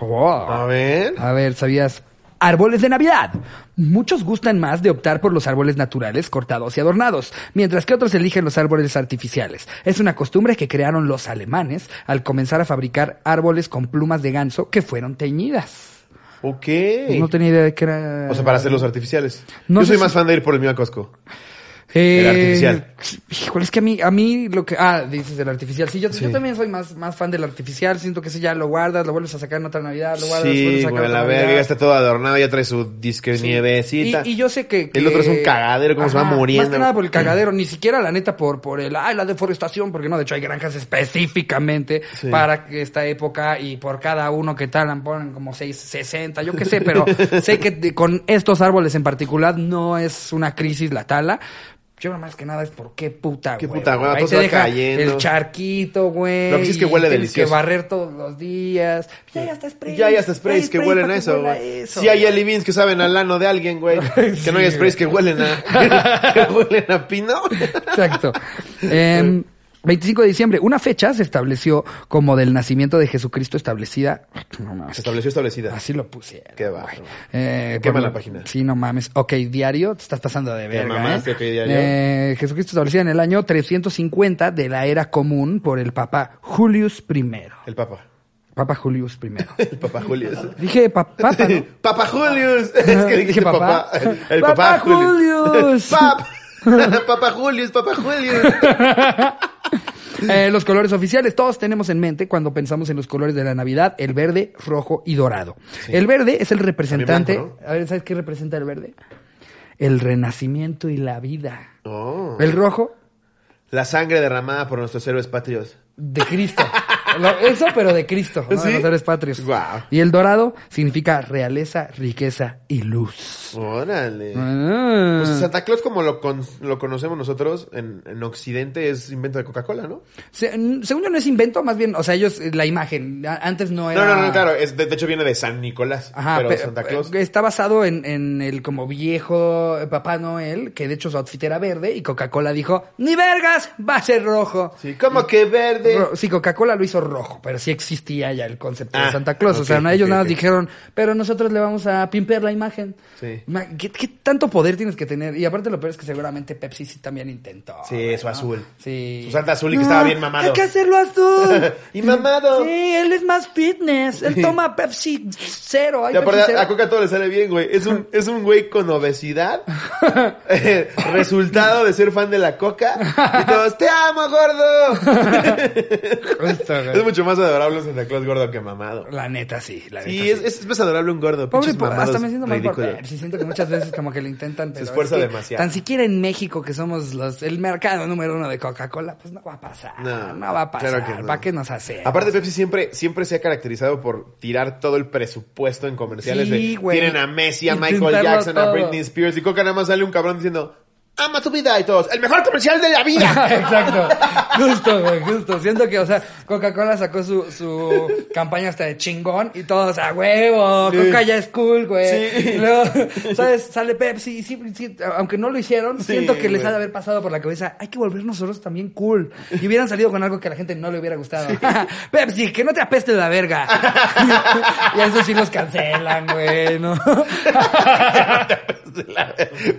Oh. A ver. A ver, ¿sabías? Árboles de Navidad. Muchos gustan más de optar por los árboles naturales cortados y adornados, mientras que otros eligen los árboles artificiales. Es una costumbre que crearon los alemanes al comenzar a fabricar árboles con plumas de ganso que fueron teñidas. Ok. No tenía idea de que era... O sea, para hacer los artificiales. No Yo soy si- más fan de ir por el mío a Costco. Eh, El artificial. Híjole, es que a mí, a mí lo que... Ah, dices el artificial. Sí, yo, Sí. yo también soy más, más fan del artificial. Siento que ese ya lo guardas, lo vuelves a sacar en otra Navidad, lo guardas, lo vuelves Sí, a sacar en la verga, ya está todo adornado, ya trae su disque nievecita. Y, y yo sé que, El otro es un cagadero, cómo se va muriendo. Más que nada por el cagadero, ni siquiera la neta por, por el, ay, la deforestación, porque no, de hecho hay granjas específicamente Sí. para esta época y por cada uno que talan ponen como 6, 60, yo qué sé, pero sé que con estos árboles en particular no es una crisis la tala. Yo nada más que nada es por qué puta, Qué güey. puta, güey, Ahí todo se deja cayendo. el charquito, güey. Lo que sí es que huele tienes delicioso. que barrer todos los días. Ya, ya está spray. Ya hay hasta sprays que huelen para a eso, huela güey. eso, Sí hay güey. jelly beans que saben al ano de alguien, güey. Sí, Que no hay sprays que huelen a... que huelen a pino. Exacto. Em, 25 de diciembre, una fecha se estableció como del nacimiento de Jesucristo establecida. No mames. Se estableció establecida. Así lo pusieron. Qué bárbaro. Eh, Quema la página. Sí, no mames. Ok, diario, te estás pasando de verga. mamaste, ¿eh? ok, diario. Eh, Jesucristo establecida en el año 350 de la era común por el Papa Julius I. El papa. Papa Julius I. El papa Julius. Dije pa- papa, ¿no? Papa Julius. Es que Dije papá. papá. El Papá papá Julius. Pap. Papa Julius, Papa Julius. Eh, los colores oficiales, todos tenemos en mente cuando pensamos en los colores de la Navidad, el verde, rojo y dorado. El verde es el representante. blanco, A ver, ¿sabes qué representa el verde? El renacimiento y la vida. Oh. El rojo, La sangre derramada por nuestros héroes patrios. de Cristo. Eso, pero de Cristo, ¿no? ¿Sí? de los héroes patrios. Y el dorado significa realeza, riqueza y luz. Órale. Ah. Pues Santa Claus, como lo, con- lo conocemos nosotros en, en Occidente, es invento de Coca-Cola, ¿no? Se- según yo no es invento, más bien, o sea, ellos, eh, la imagen, antes no era... No, no, no, claro. Es, de, de hecho, viene de San Nicolás. Ajá, pero pe- Santa Claus. está basado en, en el como viejo eh, Papá Noel, que de hecho su outfit era verde y Coca-Cola dijo, ni vergas, va a ser rojo. Sí, como que verde. Ro- sí, Coca-Cola lo hizo rojo, pero sí existía ya el concepto de Ah, Santa Claus. o sea, no, ellos nada más dijeron, pero nosotros le vamos a pimpear la imagen. Sí. ¿Qué, qué tanto poder tienes que tener? Y aparte lo peor es que seguramente Pepsi sí también intentó. Sí, güey, su ¿no? azul. Sí. Su Santa azul y que estaba bien mamado. Hay que hacerlo azul. Y mamado. Sí, él es más fitness. Él toma Pepsi cero. hay Pepsi cero. a Coca todo le sale bien, güey. Es un, es un güey con obesidad. eh, resultado de ser fan de la Coca. Y todos, ¡te amo, gordo! Justo, güey. Es mucho más adorable un Santa Claus gordo que mamado. La neta, sí. La neta, Sí, sí. es, es más adorable un gordo. Pobre, hasta me siento mal por. Pepsi. Siento que muchas veces como que lo intentan, pero esfuerza es que demasiado. Tan siquiera en México, que somos los el mercado número uno de Coca-Cola, pues no va a pasar. No, No, va a pasar. claro que no. ¿Para qué nos hace? Aparte, Pepsi siempre, siempre se ha caracterizado por tirar todo el presupuesto en comerciales. Sí, de- güey. Tienen a Messi, a Michael Jackson, a. Britney Spears. Y Coca nada más sale un cabrón diciendo, ama tu vida y todos. ¡El mejor comercial de la vida! Exacto, justo, güey, justo. Siento que, o sea, Coca-Cola sacó su, su campaña hasta de chingón y todos a huevo, Sí. Coca ya es cool, güey. Sí. Y luego, ¿sabes? Sale Pepsi y sí, sí, aunque no lo hicieron, Sí, siento que les ha de haber pasado por la cabeza, hay que volvernos nosotros también cool. Y hubieran salido con algo que a la gente no le hubiera gustado. Pepsi, que no te apeste la verga. y eso sí los cancelan, güey, ¿no?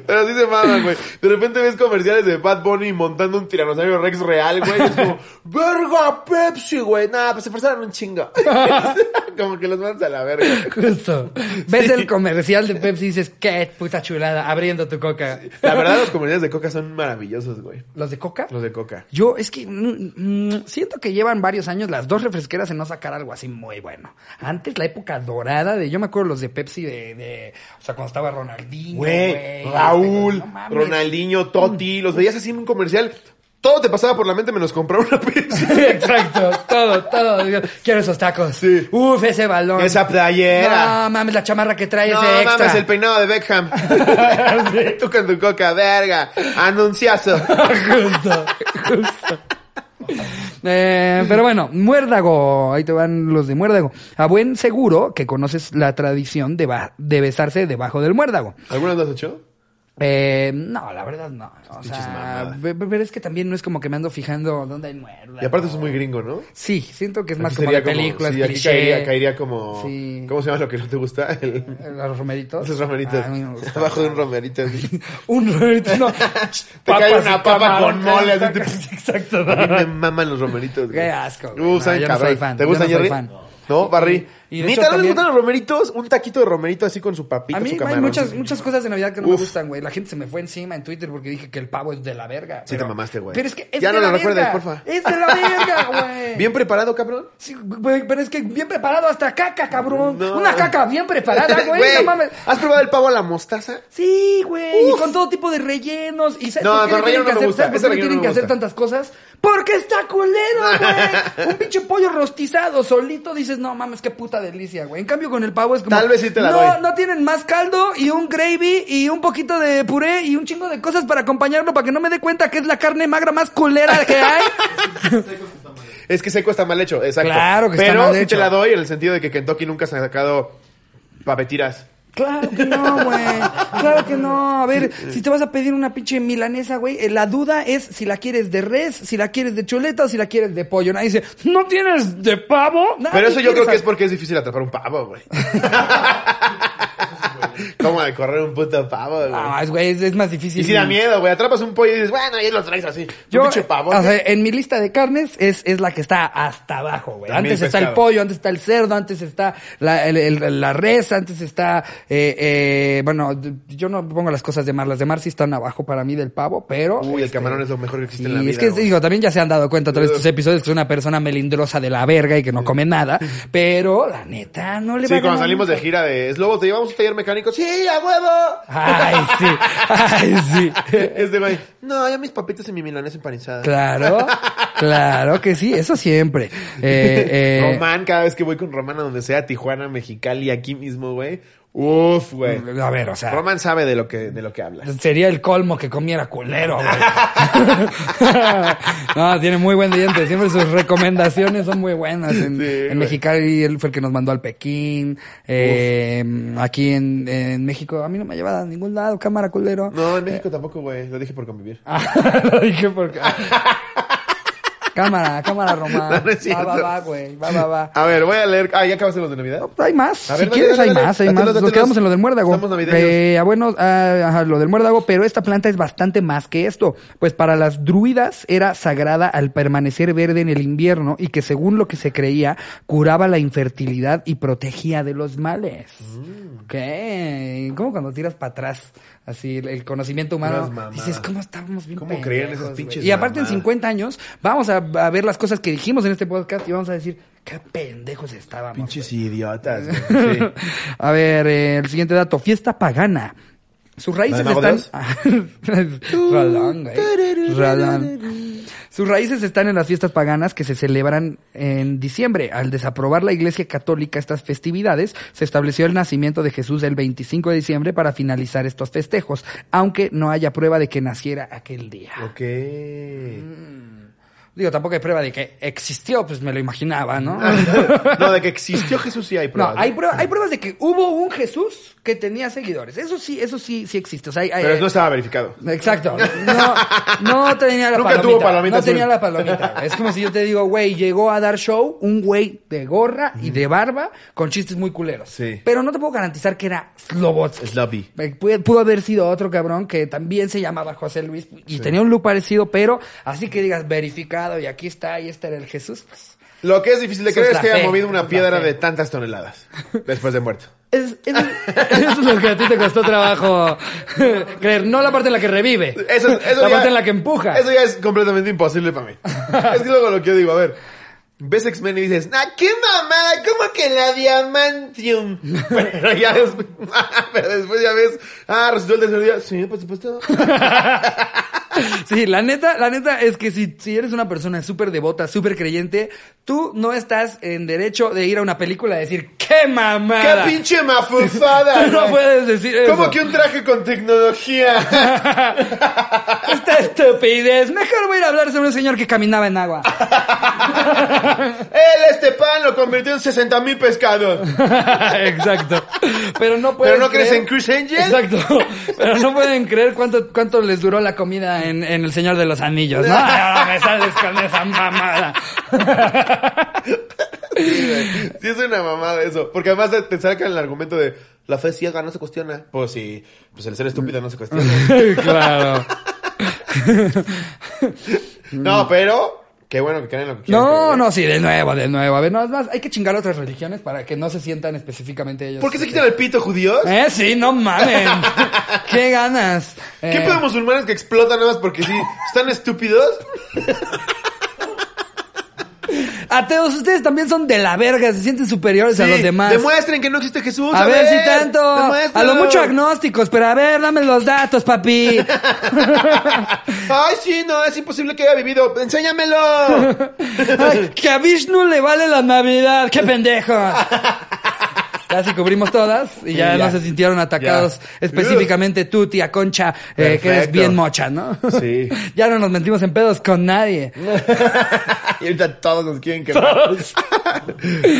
Pero sí se maman, güey. De repente ves comerciales de Bad Bunny montando un tiranosaurio Rex real, güey. Es como, ¡verga, Pepsi, güey! Nah, pues se forzaron un chingo. como que los mandas a la verga. Justo. Ves el comercial de Pepsi y dices, qué puta chulada, abriendo tu coca. La verdad, los comerciales de Coca son maravillosos, güey. ¿Los de coca? Los de Coca. Yo es que mm, mm, siento que llevan varios años las dos refresqueras en no sacar algo así muy bueno. Antes la época dorada de, yo me acuerdo los de Pepsi de, de o sea, cuando estaba Ronaldinho, Güey, Raúl, este, no mames. Ronaldinho, Totti, los veías así en un comercial. Todo te pasaba por la mente menos comprar una Pepsi. Exacto, todo, todo. Digo, Quiero esos tacos. Sí. Uf, ese balón. Esa playera. No mames, la chamarra que trae No ese extra. mames, el peinado de Beckham. Tú con tu coca, verga. Anunciazo. justo, justo. Eh, pero bueno, muérdago. Ahí te van los de muérdago. A buen seguro que conoces la tradición de, ba- de besarse debajo del muérdago. ¿Alguna vez lo has hecho? Eh, no, la verdad no. O sea, pero es que también no es como que me ando fijando dónde hay muérdago. Y aparte eso es muy gringo, ¿no? Sí, siento que es más Aquí como de películas, sí, aquí caería, caería como... Sí. ¿Cómo se llama lo que no te gusta? El- Los romeritos. Esos romeritos. Ah, a mí no me gusta. Abajo de un romerito. Un romerito, no. Te cae una papa con mole. así Exacto. A mí me maman los romeritos. güey. Qué asco, güey. Uh, No, yo no cabrón. soy fan, ¿Te yo gustan, no soy fan. No, Barry. Y de ¿Ni hecho también- gustan los romeritos? Un taquito de romerito así con su papita, A mí su hay camarón. muchas, muchas cosas de Navidad que no me Uf. gustan, güey. La gente se me fue encima en Twitter porque dije que el pavo es de la verga. Sí te mamaste, güey. Pero es que es Ya de no la lo recuerdes, verga. porfa. Es de la verga, güey. ¿Bien preparado, cabrón? Sí, güey, pero es que bien preparado hasta caca, cabrón. No. Una caca bien preparada, güey. No mames. ¿Has probado el pavo a la mostaza? Sí, güey. Y con todo tipo de rellenos. ¿Y sabes No, por qué con le tienen relleno que no me hacer, gusta. ¿sabes por qué le relleno tienen no que me hacer gusta. tantas cosas? Porque está culero, güey. Un pinche pollo rostizado, solito, dices, no mames, qué puta delicia, güey. En cambio, con el pavo es como. Tal vez sí te la no, doy. No tienen más caldo y un gravy y un poquito de puré y un chingo de cosas para acompañarlo para que no me dé cuenta que es la carne magra más culera que hay. Es que seco está mal hecho, exacto. Claro que está Pero mal sí hecho. te la doy en el sentido de que Kentucky nunca se ha sacado papetiras. Claro que no, güey. Claro que no. A ver, si te vas a pedir una pinche milanesa, güey, eh, la duda es si la quieres de res, si la quieres de chuleta o si la quieres de pollo. Nadie dice, ¿no tienes de pavo? Nadie Pero eso yo creo que es porque es difícil atrapar un pavo, güey. ¿Cómo de correr un puto pavo, güey? Ah, es, güey, es, es más difícil. y si da miedo, güey. Atrapas un pollo y dices, bueno, ahí lo traes así. Yo, un pavo. o sea, en mi lista de carnes es, es la que está hasta abajo, güey. También Antes está el pollo, antes está el cerdo, antes está la, el- el- la res, antes está, eh, eh, bueno, yo no pongo las cosas de mar, las de mar sí están abajo para mí del pavo, pero... Uy, el este, camarón es lo mejor que existe Sí, en la vida. es que güey. digo, también ya se han dado cuenta a través de estos episodios que soy una persona melindrosa de la verga y que no come nada, pero la neta no le va Sí, cuando salimos de gira de Slobo, te llevamos a un taller mecánico. ¡Sí, a huevo! Ay, sí, ay, sí. Este güey, no, ya mis papitas y mi milanesa empanizada. Claro, claro que sí, eso siempre. Eh, eh, Román, cada vez que voy con Román a donde sea, Tijuana, Mexicali, aquí mismo, güey. Uf, güey. a ver, o sea, Román sabe de lo que, de lo que habla. sería el colmo que comiera culero, güey. no, tiene muy buen diente. Siempre sus recomendaciones son muy buenas. En, Sí, en. Mexicali él fue el que nos mandó al Pekín. Eh, aquí en, en México a mí no me ha llevado a ningún lado, cámara culero. No, en México tampoco, güey. Lo dije por convivir. Lo dije porque... cámara, cámara Román. No, no va, va, va, güey. Va, va, va. A ver, voy a leer. Ah, ¿ya acabaste los de Navidad? Hay más. A si dale, quieres, dale, hay más, hay más. Nos quedamos en lo del muérdago. Estamos navideños. Eh, ah, bueno, ah, ajá, lo del muérdago, pero esta planta es bastante más que esto. Pues para las druidas era sagrada al permanecer verde en el invierno y que según lo que se creía, curaba la infertilidad y protegía de los males. Mm. Ok. Como cuando tiras para atrás. Así, el, conocimiento humano. Dices, ¿cómo estábamos bien ¿Cómo creían pendejos, esas güey?" pinches Y aparte en mamadas? 50 años, vamos a, a ver las cosas que dijimos en este podcast y vamos a decir, qué pendejos estábamos. Pinches idiotas. Sí. A ver, eh, el siguiente dato, fiesta pagana. Sus raíces ¿La de Mago están... Güey. Rolón. Sus raíces están en las fiestas paganas que se celebran en diciembre. Al desaprobar la Iglesia Católica estas festividades, se estableció el nacimiento de Jesús el 25 de diciembre para finalizar estos festejos, aunque no haya prueba de que naciera aquel día. Ok. Digo, tampoco hay prueba de que existió, pues me lo imaginaba, ¿no? No, de que existió Jesús sí hay No, pruebas. hay, prueba- hay pruebas de que hubo un Jesús que tenía seguidores. Eso sí, eso sí, sí existe. O sea, hay- hay- Pero no estaba verificado. Exacto. No, no tenía la Nunca palomita. tuvo palomita no azul. tenía la palomita. Es como si yo te digo, güey, llegó a dar show un güey de gorra y de barba con chistes muy culeros. Sí. Pero no te puedo garantizar que era Slobotsky. Slobby. Eh, Pudo, pudo haber sido otro cabrón que también se llamaba José Luis y tenía un look parecido, pero así que digas verificado y aquí está y este era el Jesús. pues, Lo que es difícil de creer es que haya movido una piedra fe. de tantas toneladas después de muerto. Es, es- eso es lo que a ti te costó trabajo creer, no la parte en la que revive, Eso, eso la ya- parte en la que empuja. Eso ya es completamente imposible para mí. es que luego lo que yo digo, a ver, ves X-Men y dices, ¡ah, qué mamada! ¿Cómo que la Diamantium? Pero ya después, pero después ya ves, ah, resultó el tercer día. Sí, por supuesto. Sí, la neta, la neta es que si, si eres una persona súper devota, súper creyente, tú no estás en derecho de ir a una película y decir, ¿qué ¡Qué mamada! ¡Qué pinche mafufada! Tú no güey! puedes decir eso. ¿Cómo que un traje con tecnología? Esta estupidez. Mejor voy a ir a hablar sobre un señor que caminaba en agua. Él, este pan, lo convirtió en 60 mil pescados. Exacto. Pero no pueden ¿Pero no crees en Chris Angel? Exacto. Pero no pueden creer cuánto, cuánto les duró la comida en, en El Señor de los Anillos, ¿no? Ahora me sales con esa mamada. Sí, es una mamada eso. Porque además te- sacan el argumento de la fe ciega no se cuestiona. Pues sí, pues el ser estúpido no se cuestiona. claro. no, pero qué bueno que creen lo que quieran No, creer. no, sí, de nuevo, de nuevo. A ver, no, es más, hay que chingar a otras religiones para que no se sientan específicamente ellos. ¿Por qué se quitan el pito judíos? Eh, sí, no mamen. qué ganas. ¿Qué Eh, pedo musulmanes que explotan nada más porque sí? ¿Están estúpidos? Ateos, ustedes también son de la verga, se sienten superiores a los demás. Demuestren que no existe Jesús. A ver si tanto. A lo mucho agnósticos, pero a ver, dame los datos, papi. Ay, sí, no, es imposible que haya vivido. Enséñamelo. Ay, que a Vishnu le vale la Navidad. ¡Qué pendejos! Casi cubrimos todas y ya, Sí, ya. no se sintieron atacados. Ya. Específicamente tú, tía Concha, eh, que eres bien mocha, ¿no? Sí. ya no nos mentimos en pedos con nadie. y ahorita todos nos quieren quemar.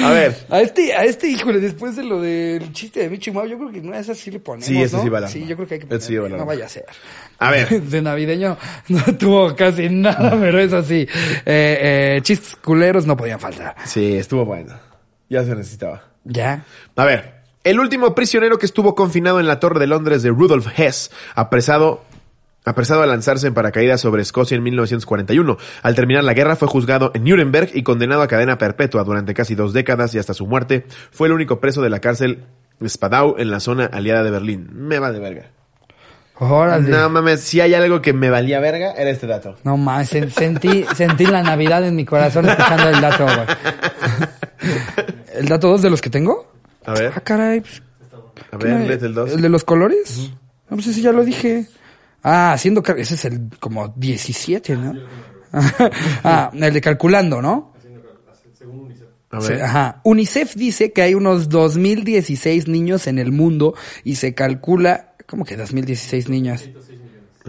A ver. A este, a este, híjole, después de lo del chiste de Michi Mau, yo creo que no es así le ponemos, Sí, ese ¿no? sí va la Sí, yo creo que hay que Ese sí no vaya a ser. A ver. De navideño no tuvo casi nada, pero eso sí. Eh, eh, chistes culeros no podían faltar. Sí, estuvo bueno. Ya se necesitaba. ¿Ya? A ver. El último prisionero que estuvo confinado en la Torre de Londres de Rudolf Hess, apresado, apresado a lanzarse en paracaídas sobre Escocia en 1941. Al terminar la guerra fue juzgado en Nuremberg y condenado a cadena perpetua durante casi dos décadas y hasta su muerte fue el único preso de la cárcel Spadau en la zona aliada de Berlín. Me va de verga. Órale. No mames, si hay algo que me valía verga, era este dato. No mames, sen- sentí, sentí la Navidad en mi corazón escuchando el dato, güey. ¿El dato 2 de los que tengo? A ver, Ah, caray. pues, a ¿qué ver, léete el 2. ¿El de los colores? No, pues ese ya lo dije. Ah, haciendo... Ese es el como 17, ¿no? ah, el de calculando, ¿no? A Sí, ver. ajá. UNICEF dice que hay unos 2016 niños en el mundo y se calcula... ¿Cómo que 2016 niños?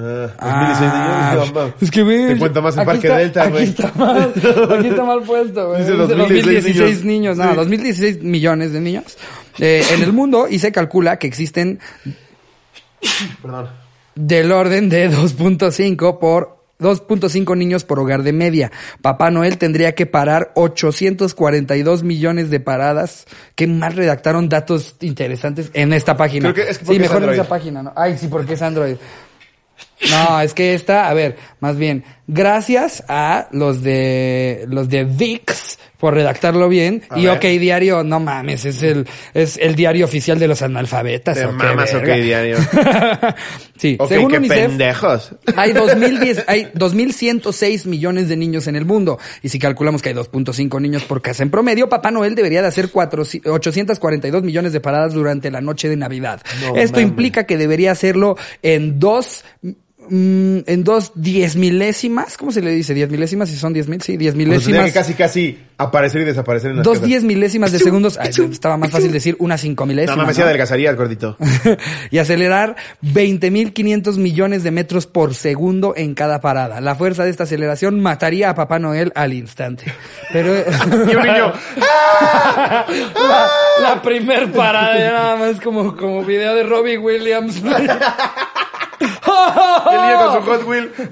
Ah, 2016 niños, no, no. es que ve. Te cuenta más en aquí Parque está- Delta, güey. Aquí está mal, aquí está mal puesto, güey. Dice Dice 2016 2016 niños. niños. No, Sí. 2016 millones de niños eh, en el mundo y se calcula que existen Perdón. del orden de 2.5 por 2.5 niños por hogar de media. Papá Noel tendría que parar 842 millones de paradas. Qué mal redactaron datos interesantes en esta página. Creo que es que sí, porque es mejor en esa página, ¿no? Ay, sí, porque es Android. No, es que esta, a ver, más bien, gracias a los de los de VIX por redactarlo bien A y ver. OK Diario, no mames, es el es el diario oficial de los analfabetas. Te ¿o qué mamas, OK? Diario. sí, Ok, según qué UNICEF, pendejos. hay 2010, hay 2106 millones de niños en el mundo. Y si calculamos que hay 2.5 niños por casa en promedio, Papá Noel debería de hacer cuatro- 842 millones de paradas durante la noche de Navidad. No Esto implica que debería hacerlo en dos mm, en dos diez milésimas, ¿cómo se le dice? ¿Diez milésimas? Si son diez mil, sí, diez Pues milésimas. que casi, casi aparecer y desaparecer en las Dos casas. diez milésimas de segundos. Ay, estaba más fácil decir una cinco No milésima. mames, sí ¿no? adelgazarías, gordito. y acelerar 20.500 millones de metros por segundo en cada parada. La fuerza de esta aceleración mataría a Papá Noel al instante. Pero Y un niño. la, la primer parada nada más como como video de Robbie Williams. El niño con su Hot Wheel.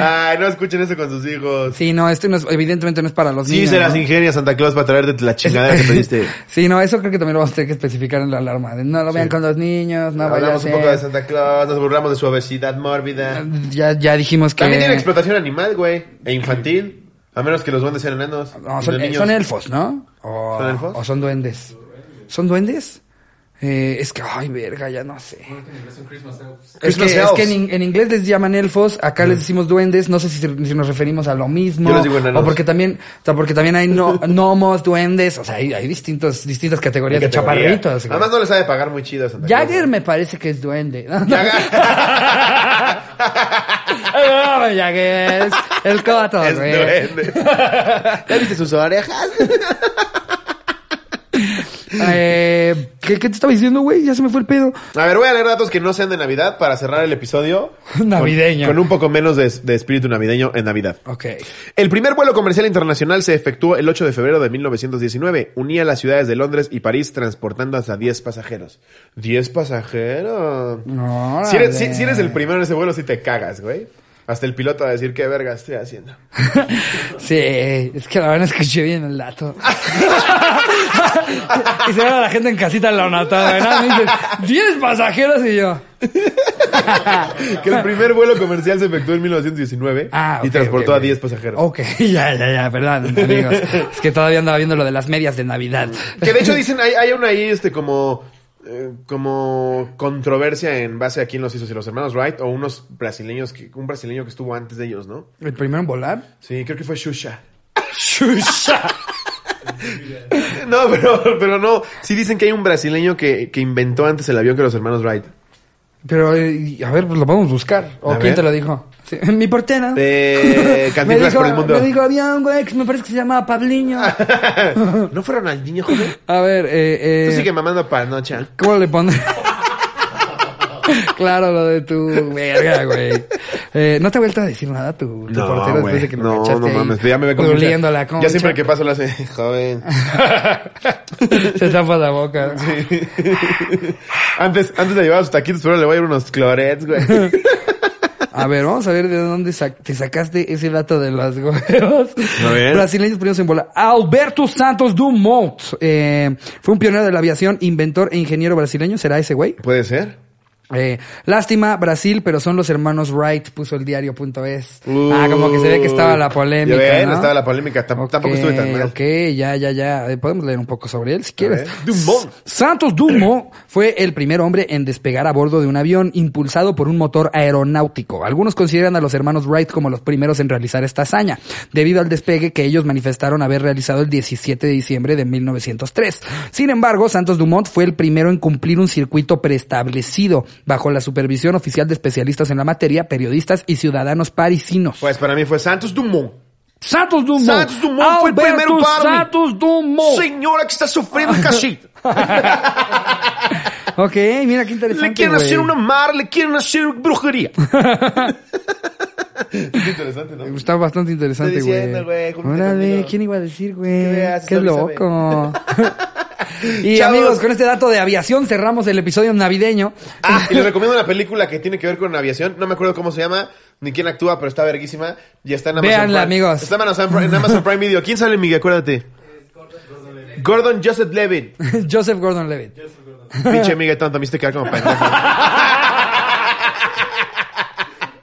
Ay, no escuchen eso con sus hijos. Sí, no, esto no es, evidentemente no es para los Sí, niños. se las ¿no? ingenia Santa Claus para traerte la chingadera que pediste. Sí, no, eso creo que también lo vamos a tener que especificar en la alarma. No lo vean Sí. con los niños, no vaya a Hablamos un ser. poco de Santa Claus, nos burlamos de su obesidad mórbida. Ya, ya dijimos que... También tiene explotación animal, güey. E infantil. A menos que los duendes sean enanos. No, son, eh, niños- son elfos, ¿no? O, ¿Son elfos? o son duendes. ¿Son duendes? Eh, es que, ay, verga, ya no sé. Es que, es que en, elves. in- en inglés les llaman elfos, acá les decimos duendes, no sé si, si nos referimos a lo mismo. Yo les digo enanos. o porque también, o sea, porque también hay no, gnomos, duendes, o sea, hay, hay distintos, distintas categorías de chaparritos. güey. Además no les sabe pagar muy chido a Santa Claus. Jagger me parece que es duende. Jagger. Es broma, Jagger, es el coto, Es güey. duende. ¿Ya viste sus orejas? Eh, ¿qué, ¿Qué te estaba diciendo, güey? Ya se me fue el pedo. A ver, voy a leer datos que no sean de Navidad para cerrar el episodio. Navideño. Con, con un poco menos de, de espíritu navideño en Navidad. Ok. El primer vuelo comercial internacional se efectuó el 8 de febrero de 1919. Unía las ciudades de Londres y París transportando hasta 10 pasajeros. ¿10 pasajeros? Órale. Si eres, si- si eres el primero en ese vuelo, sí te cagas, güey. Hasta el piloto va a decir, ¿qué verga estoy haciendo? Sí, es que la verdad escuché bien el dato. y se ve a la gente en casita lo nota, güey. ¿no? Me dices, 10 pasajeros y yo. que el primer vuelo comercial se efectuó en 1919 Ah, y transportó a ok. 10 pasajeros. Ok, ya, ya, ya, perdón, amigos. Es que todavía andaba viendo lo de las medias de Navidad. Que de hecho dicen, hay, hay una ahí, este, como, eh, como controversia en base a quién los hizo, si los hermanos Wright o unos brasileños, que, un brasileño que estuvo antes de ellos, ¿no? ¿El primero en volar? Sí, creo que fue Shusha. ¡Shusha! No, pero, pero no. Sí dicen que hay un brasileño que, que inventó antes el avión que los hermanos Wright. Pero, eh, a ver, pues lo vamos a buscar. ¿O A quién ver. te lo dijo? Sí, Mi portera. De me Cantinflas dijo, por el mundo. me dijo, había un güey que me parece que se llamaba Pabliño. ¿No fue Ronaldinho, joven? A ver, eh, eh. Tú sigue mamando panocha. ¿Cómo le pondré? claro, lo de tu verga, güey. Eh, ¿No te ha vuelto a decir nada tu, tu portero después de que lo no, no mames. Ya me ve con la concha? Ya siempre que paso lo hace, joven. Se tapa la boca. antes, antes de llevar sus taquitos, pero le voy a ir unos clorets, güey. A ver, vamos a ver de dónde sa- te sacaste ese dato de. A ver. Brasileños primeros en bola. Alberto Santos Dumont. Eh, fue un pionero de la aviación, inventor e ingeniero brasileño. ¿Será ese güey? Puede ser. Eh, lástima, Brasil, pero son los hermanos Wright, puso el diario.es. Uh, ah, como que se ve que estaba la polémica. Ven, ¿no? estaba la polémica. Tampoco estuve tan mal. Ok, ya, ya, ya. Eh, Podemos leer un poco sobre él si quieres. Dumont. Santos Dumont fue el primer hombre en despegar a bordo de un avión impulsado por un motor aeronáutico. Algunos consideran a los hermanos Wright como los primeros en realizar esta hazaña, debido al despegue que ellos manifestaron haber realizado el 17 de diciembre de 1903. Sin embargo, Santos Dumont fue el primero en cumplir un circuito preestablecido bajo la supervisión oficial de especialistas en la materia, periodistas y ciudadanos parisinos. Pues para mí fue Santos Dumont. Santos Dumont. Santos Dumont fue el primero para mí. Santos Dumont. Señora que está sufriendo cachito. Ok, mira qué interesante. Le quieren güey. hacer una mar, le quieren hacer brujería. es interesante, ¿no? Está bastante interesante, güey. diciendo, güey, júntate Órale. ¿quién iba a decir, güey? Qué loco. y Chavos. amigos, con este dato de aviación cerramos el episodio navideño. Ah, y les recomiendo una película que tiene que ver con aviación. No me acuerdo cómo se llama, ni quién actúa, pero está verguísima. Y está en Amazon Véanla, Prime. amigos. Está en Amazon, Prime, en Amazon Prime Video. ¿Quién sale, Miguel? Acuérdate. Gordon Joseph Levin. Joseph Gordon-Levitt. Pinche Miguel tonto, me hiciste quedar como pendejo.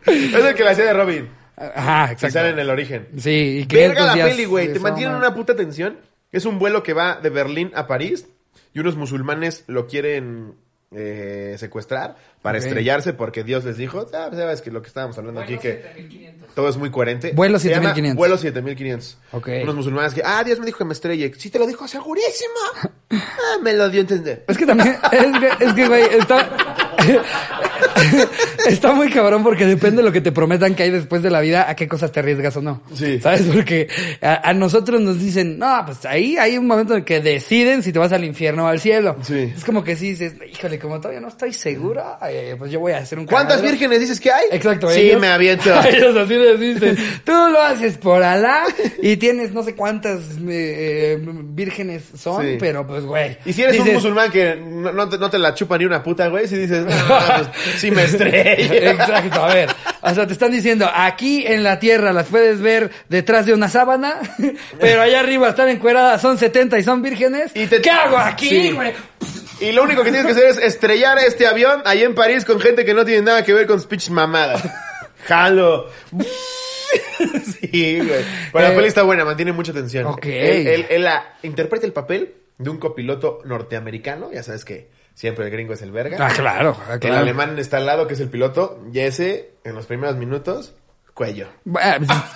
es el que la hacía de Robin. Ajá, Que sale en exacto. el origen. Sí, y que Verga la peli, güey. Te mantienen man. una puta tensión. Es un vuelo que va de Berlín a París y unos musulmanes lo quieren eh, secuestrar para estrellarse porque Dios les dijo, ah, pues, sabes que lo que estábamos hablando aquí que todo es muy coherente. Vuelo Se llama 7500. Vuelo 7500. Ok. Unos musulmanes que, ah, Dios me dijo que me estrelle. Sí te lo dijo segurísimo. Ah, me lo dio a entender. Es que también, es que, es que, güey, está, está muy cabrón porque depende de lo que te prometan que hay después de la vida, a qué cosas te arriesgas o no. Sí. ¿Sabes? Porque a, a nosotros nos dicen, no, pues ahí hay un momento en que deciden si te vas al infierno o al cielo. Sí. Es como que sí dices, híjole, como todavía no estoy segura, eh, pues yo voy a hacer un ¿Cuántas cagadero". vírgenes dices que hay? Exacto. Sí, ellos- me aviento. Ellos así les dicen, tú lo haces por Alá y tienes no sé cuántas eh, eh, vírgenes son, Sí. pero pues güey. Y si eres un musulmán que no, no te, no te la chupa ni una puta, güey, si dices, no, pues, sí me estrella. Exacto, a ver. O sea, te están diciendo, aquí en la tierra las puedes ver detrás de una sábana, pero allá arriba están encueradas, son 70 y son vírgenes. Y te- ¿Qué hago aquí, Sí. güey? Y lo único que tienes que hacer es estrellar este avión ahí en París con gente que no tiene nada que ver con speech mamadas. Jalo. sí, güey. Pero la Eh, peli está buena, mantiene mucha tensión. ok. Él, él- él la interpreta el papel de un copiloto norteamericano. Ya sabes que siempre el gringo es el verga. Ah, claro, ah, El claro. alemán está al lado, que es el piloto. Y ese, en los primeros minutos, cuello.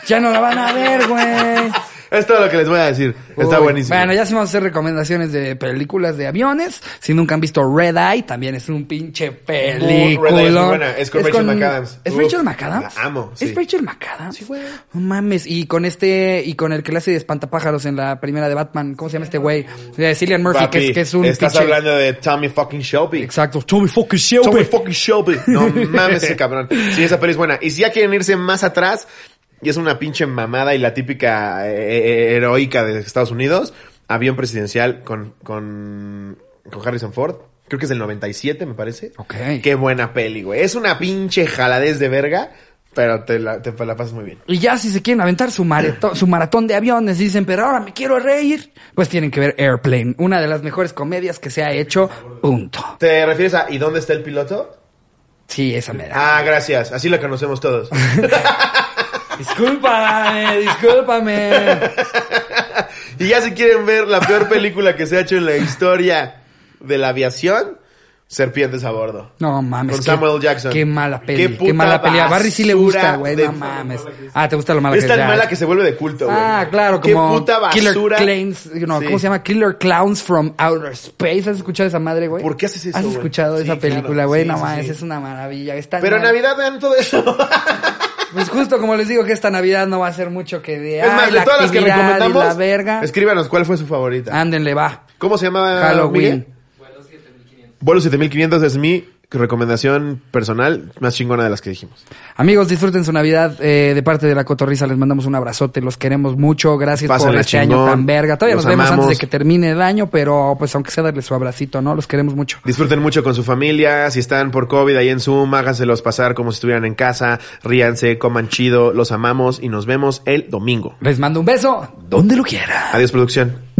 Ya no la van a ver, güey. Es todo lo que les voy a decir. Está Uy, buenísimo. Bueno, ya sí vamos a hacer recomendaciones de películas de aviones. Si nunca han visto Red Eye, también es un pinche película. Red Eye es muy buena. Es con Rachel McAdams. ¿Es Uf, Rachel McAdams? la amo, ¿Es. Rachel McAdams? Sí, güey. No mames. Y con este, y con el que le hace de espantapájaros en la primera de Batman. ¿Cómo se llama este güey? De Cillian Murphy, es, que es un Estás pinche- hablando de Tommy fucking Shelby. Exacto. Tommy fucking Shelby. Tommy fucking Shelby. No mames ese cabrón. Sí, esa peli es buena. Y si ya quieren irse más atrás, y es una pinche mamada y la típica eh, eh, heroica de Estados Unidos, avión presidencial con, con, con Harrison Ford. Creo que es del 97, me parece. Ok. Qué buena peli, güey. Es una pinche jaladez de verga, pero te la, te la pasas muy bien. Y ya si se quieren aventar su maratón, su maratón de aviones dicen, pero ahora me quiero reír, pues tienen que ver Airplane, una de las mejores comedias que se ha hecho, punto. ¿Te refieres a ¿y dónde está el piloto? Sí, esa me da. Ah, gracias. Así la conocemos todos. Discúlpame, discúlpame. y ya si quieren ver la peor película que se ha hecho en la historia de la aviación, Serpientes a bordo. No mames. Con qué- Samuel Jackson. Qué mala peli. Qué Qué, mala peli. A Barry sí le gusta, güey. No mames. Ah, ¿te gusta lo mala Es que tan ya. mala que se vuelve de culto, güey. Ah, claro, Qué como puta basura. Killer Clowns, Sí. ¿cómo se llama? Killer Clowns from Outer Space. ¿Has escuchado esa madre, güey? ¿Por qué haces eso, ¿Has escuchado esa película, güey? Sí, no mames, es una maravilla. Está Pero en. Navidad vean todo eso. Pues justo como les digo que esta Navidad no va a ser mucho que de, es más, de la todas las que recomendamos, la verga. escríbanos cuál fue su favorita. Ándenle, va. ¿Cómo se llama? Halloween. Miguel? Vuelo 7500 es mi recomendación personal más chingona de las que dijimos. Amigos, disfruten su Navidad eh, de parte de la Cotorrisa. Les mandamos un abrazote, los queremos mucho. Gracias por este año tan verga. Todavía Los nos vemos amamos. antes de que termine el año, pero pues aunque sea darle su abracito, ¿no? Los queremos mucho. Disfruten mucho con su familia. Si están por COVID ahí en Zoom, háganselos pasar como si estuvieran en casa. Ríanse, coman chido. Los amamos y nos vemos el domingo. Les mando un beso donde lo quiera. Adiós, producción.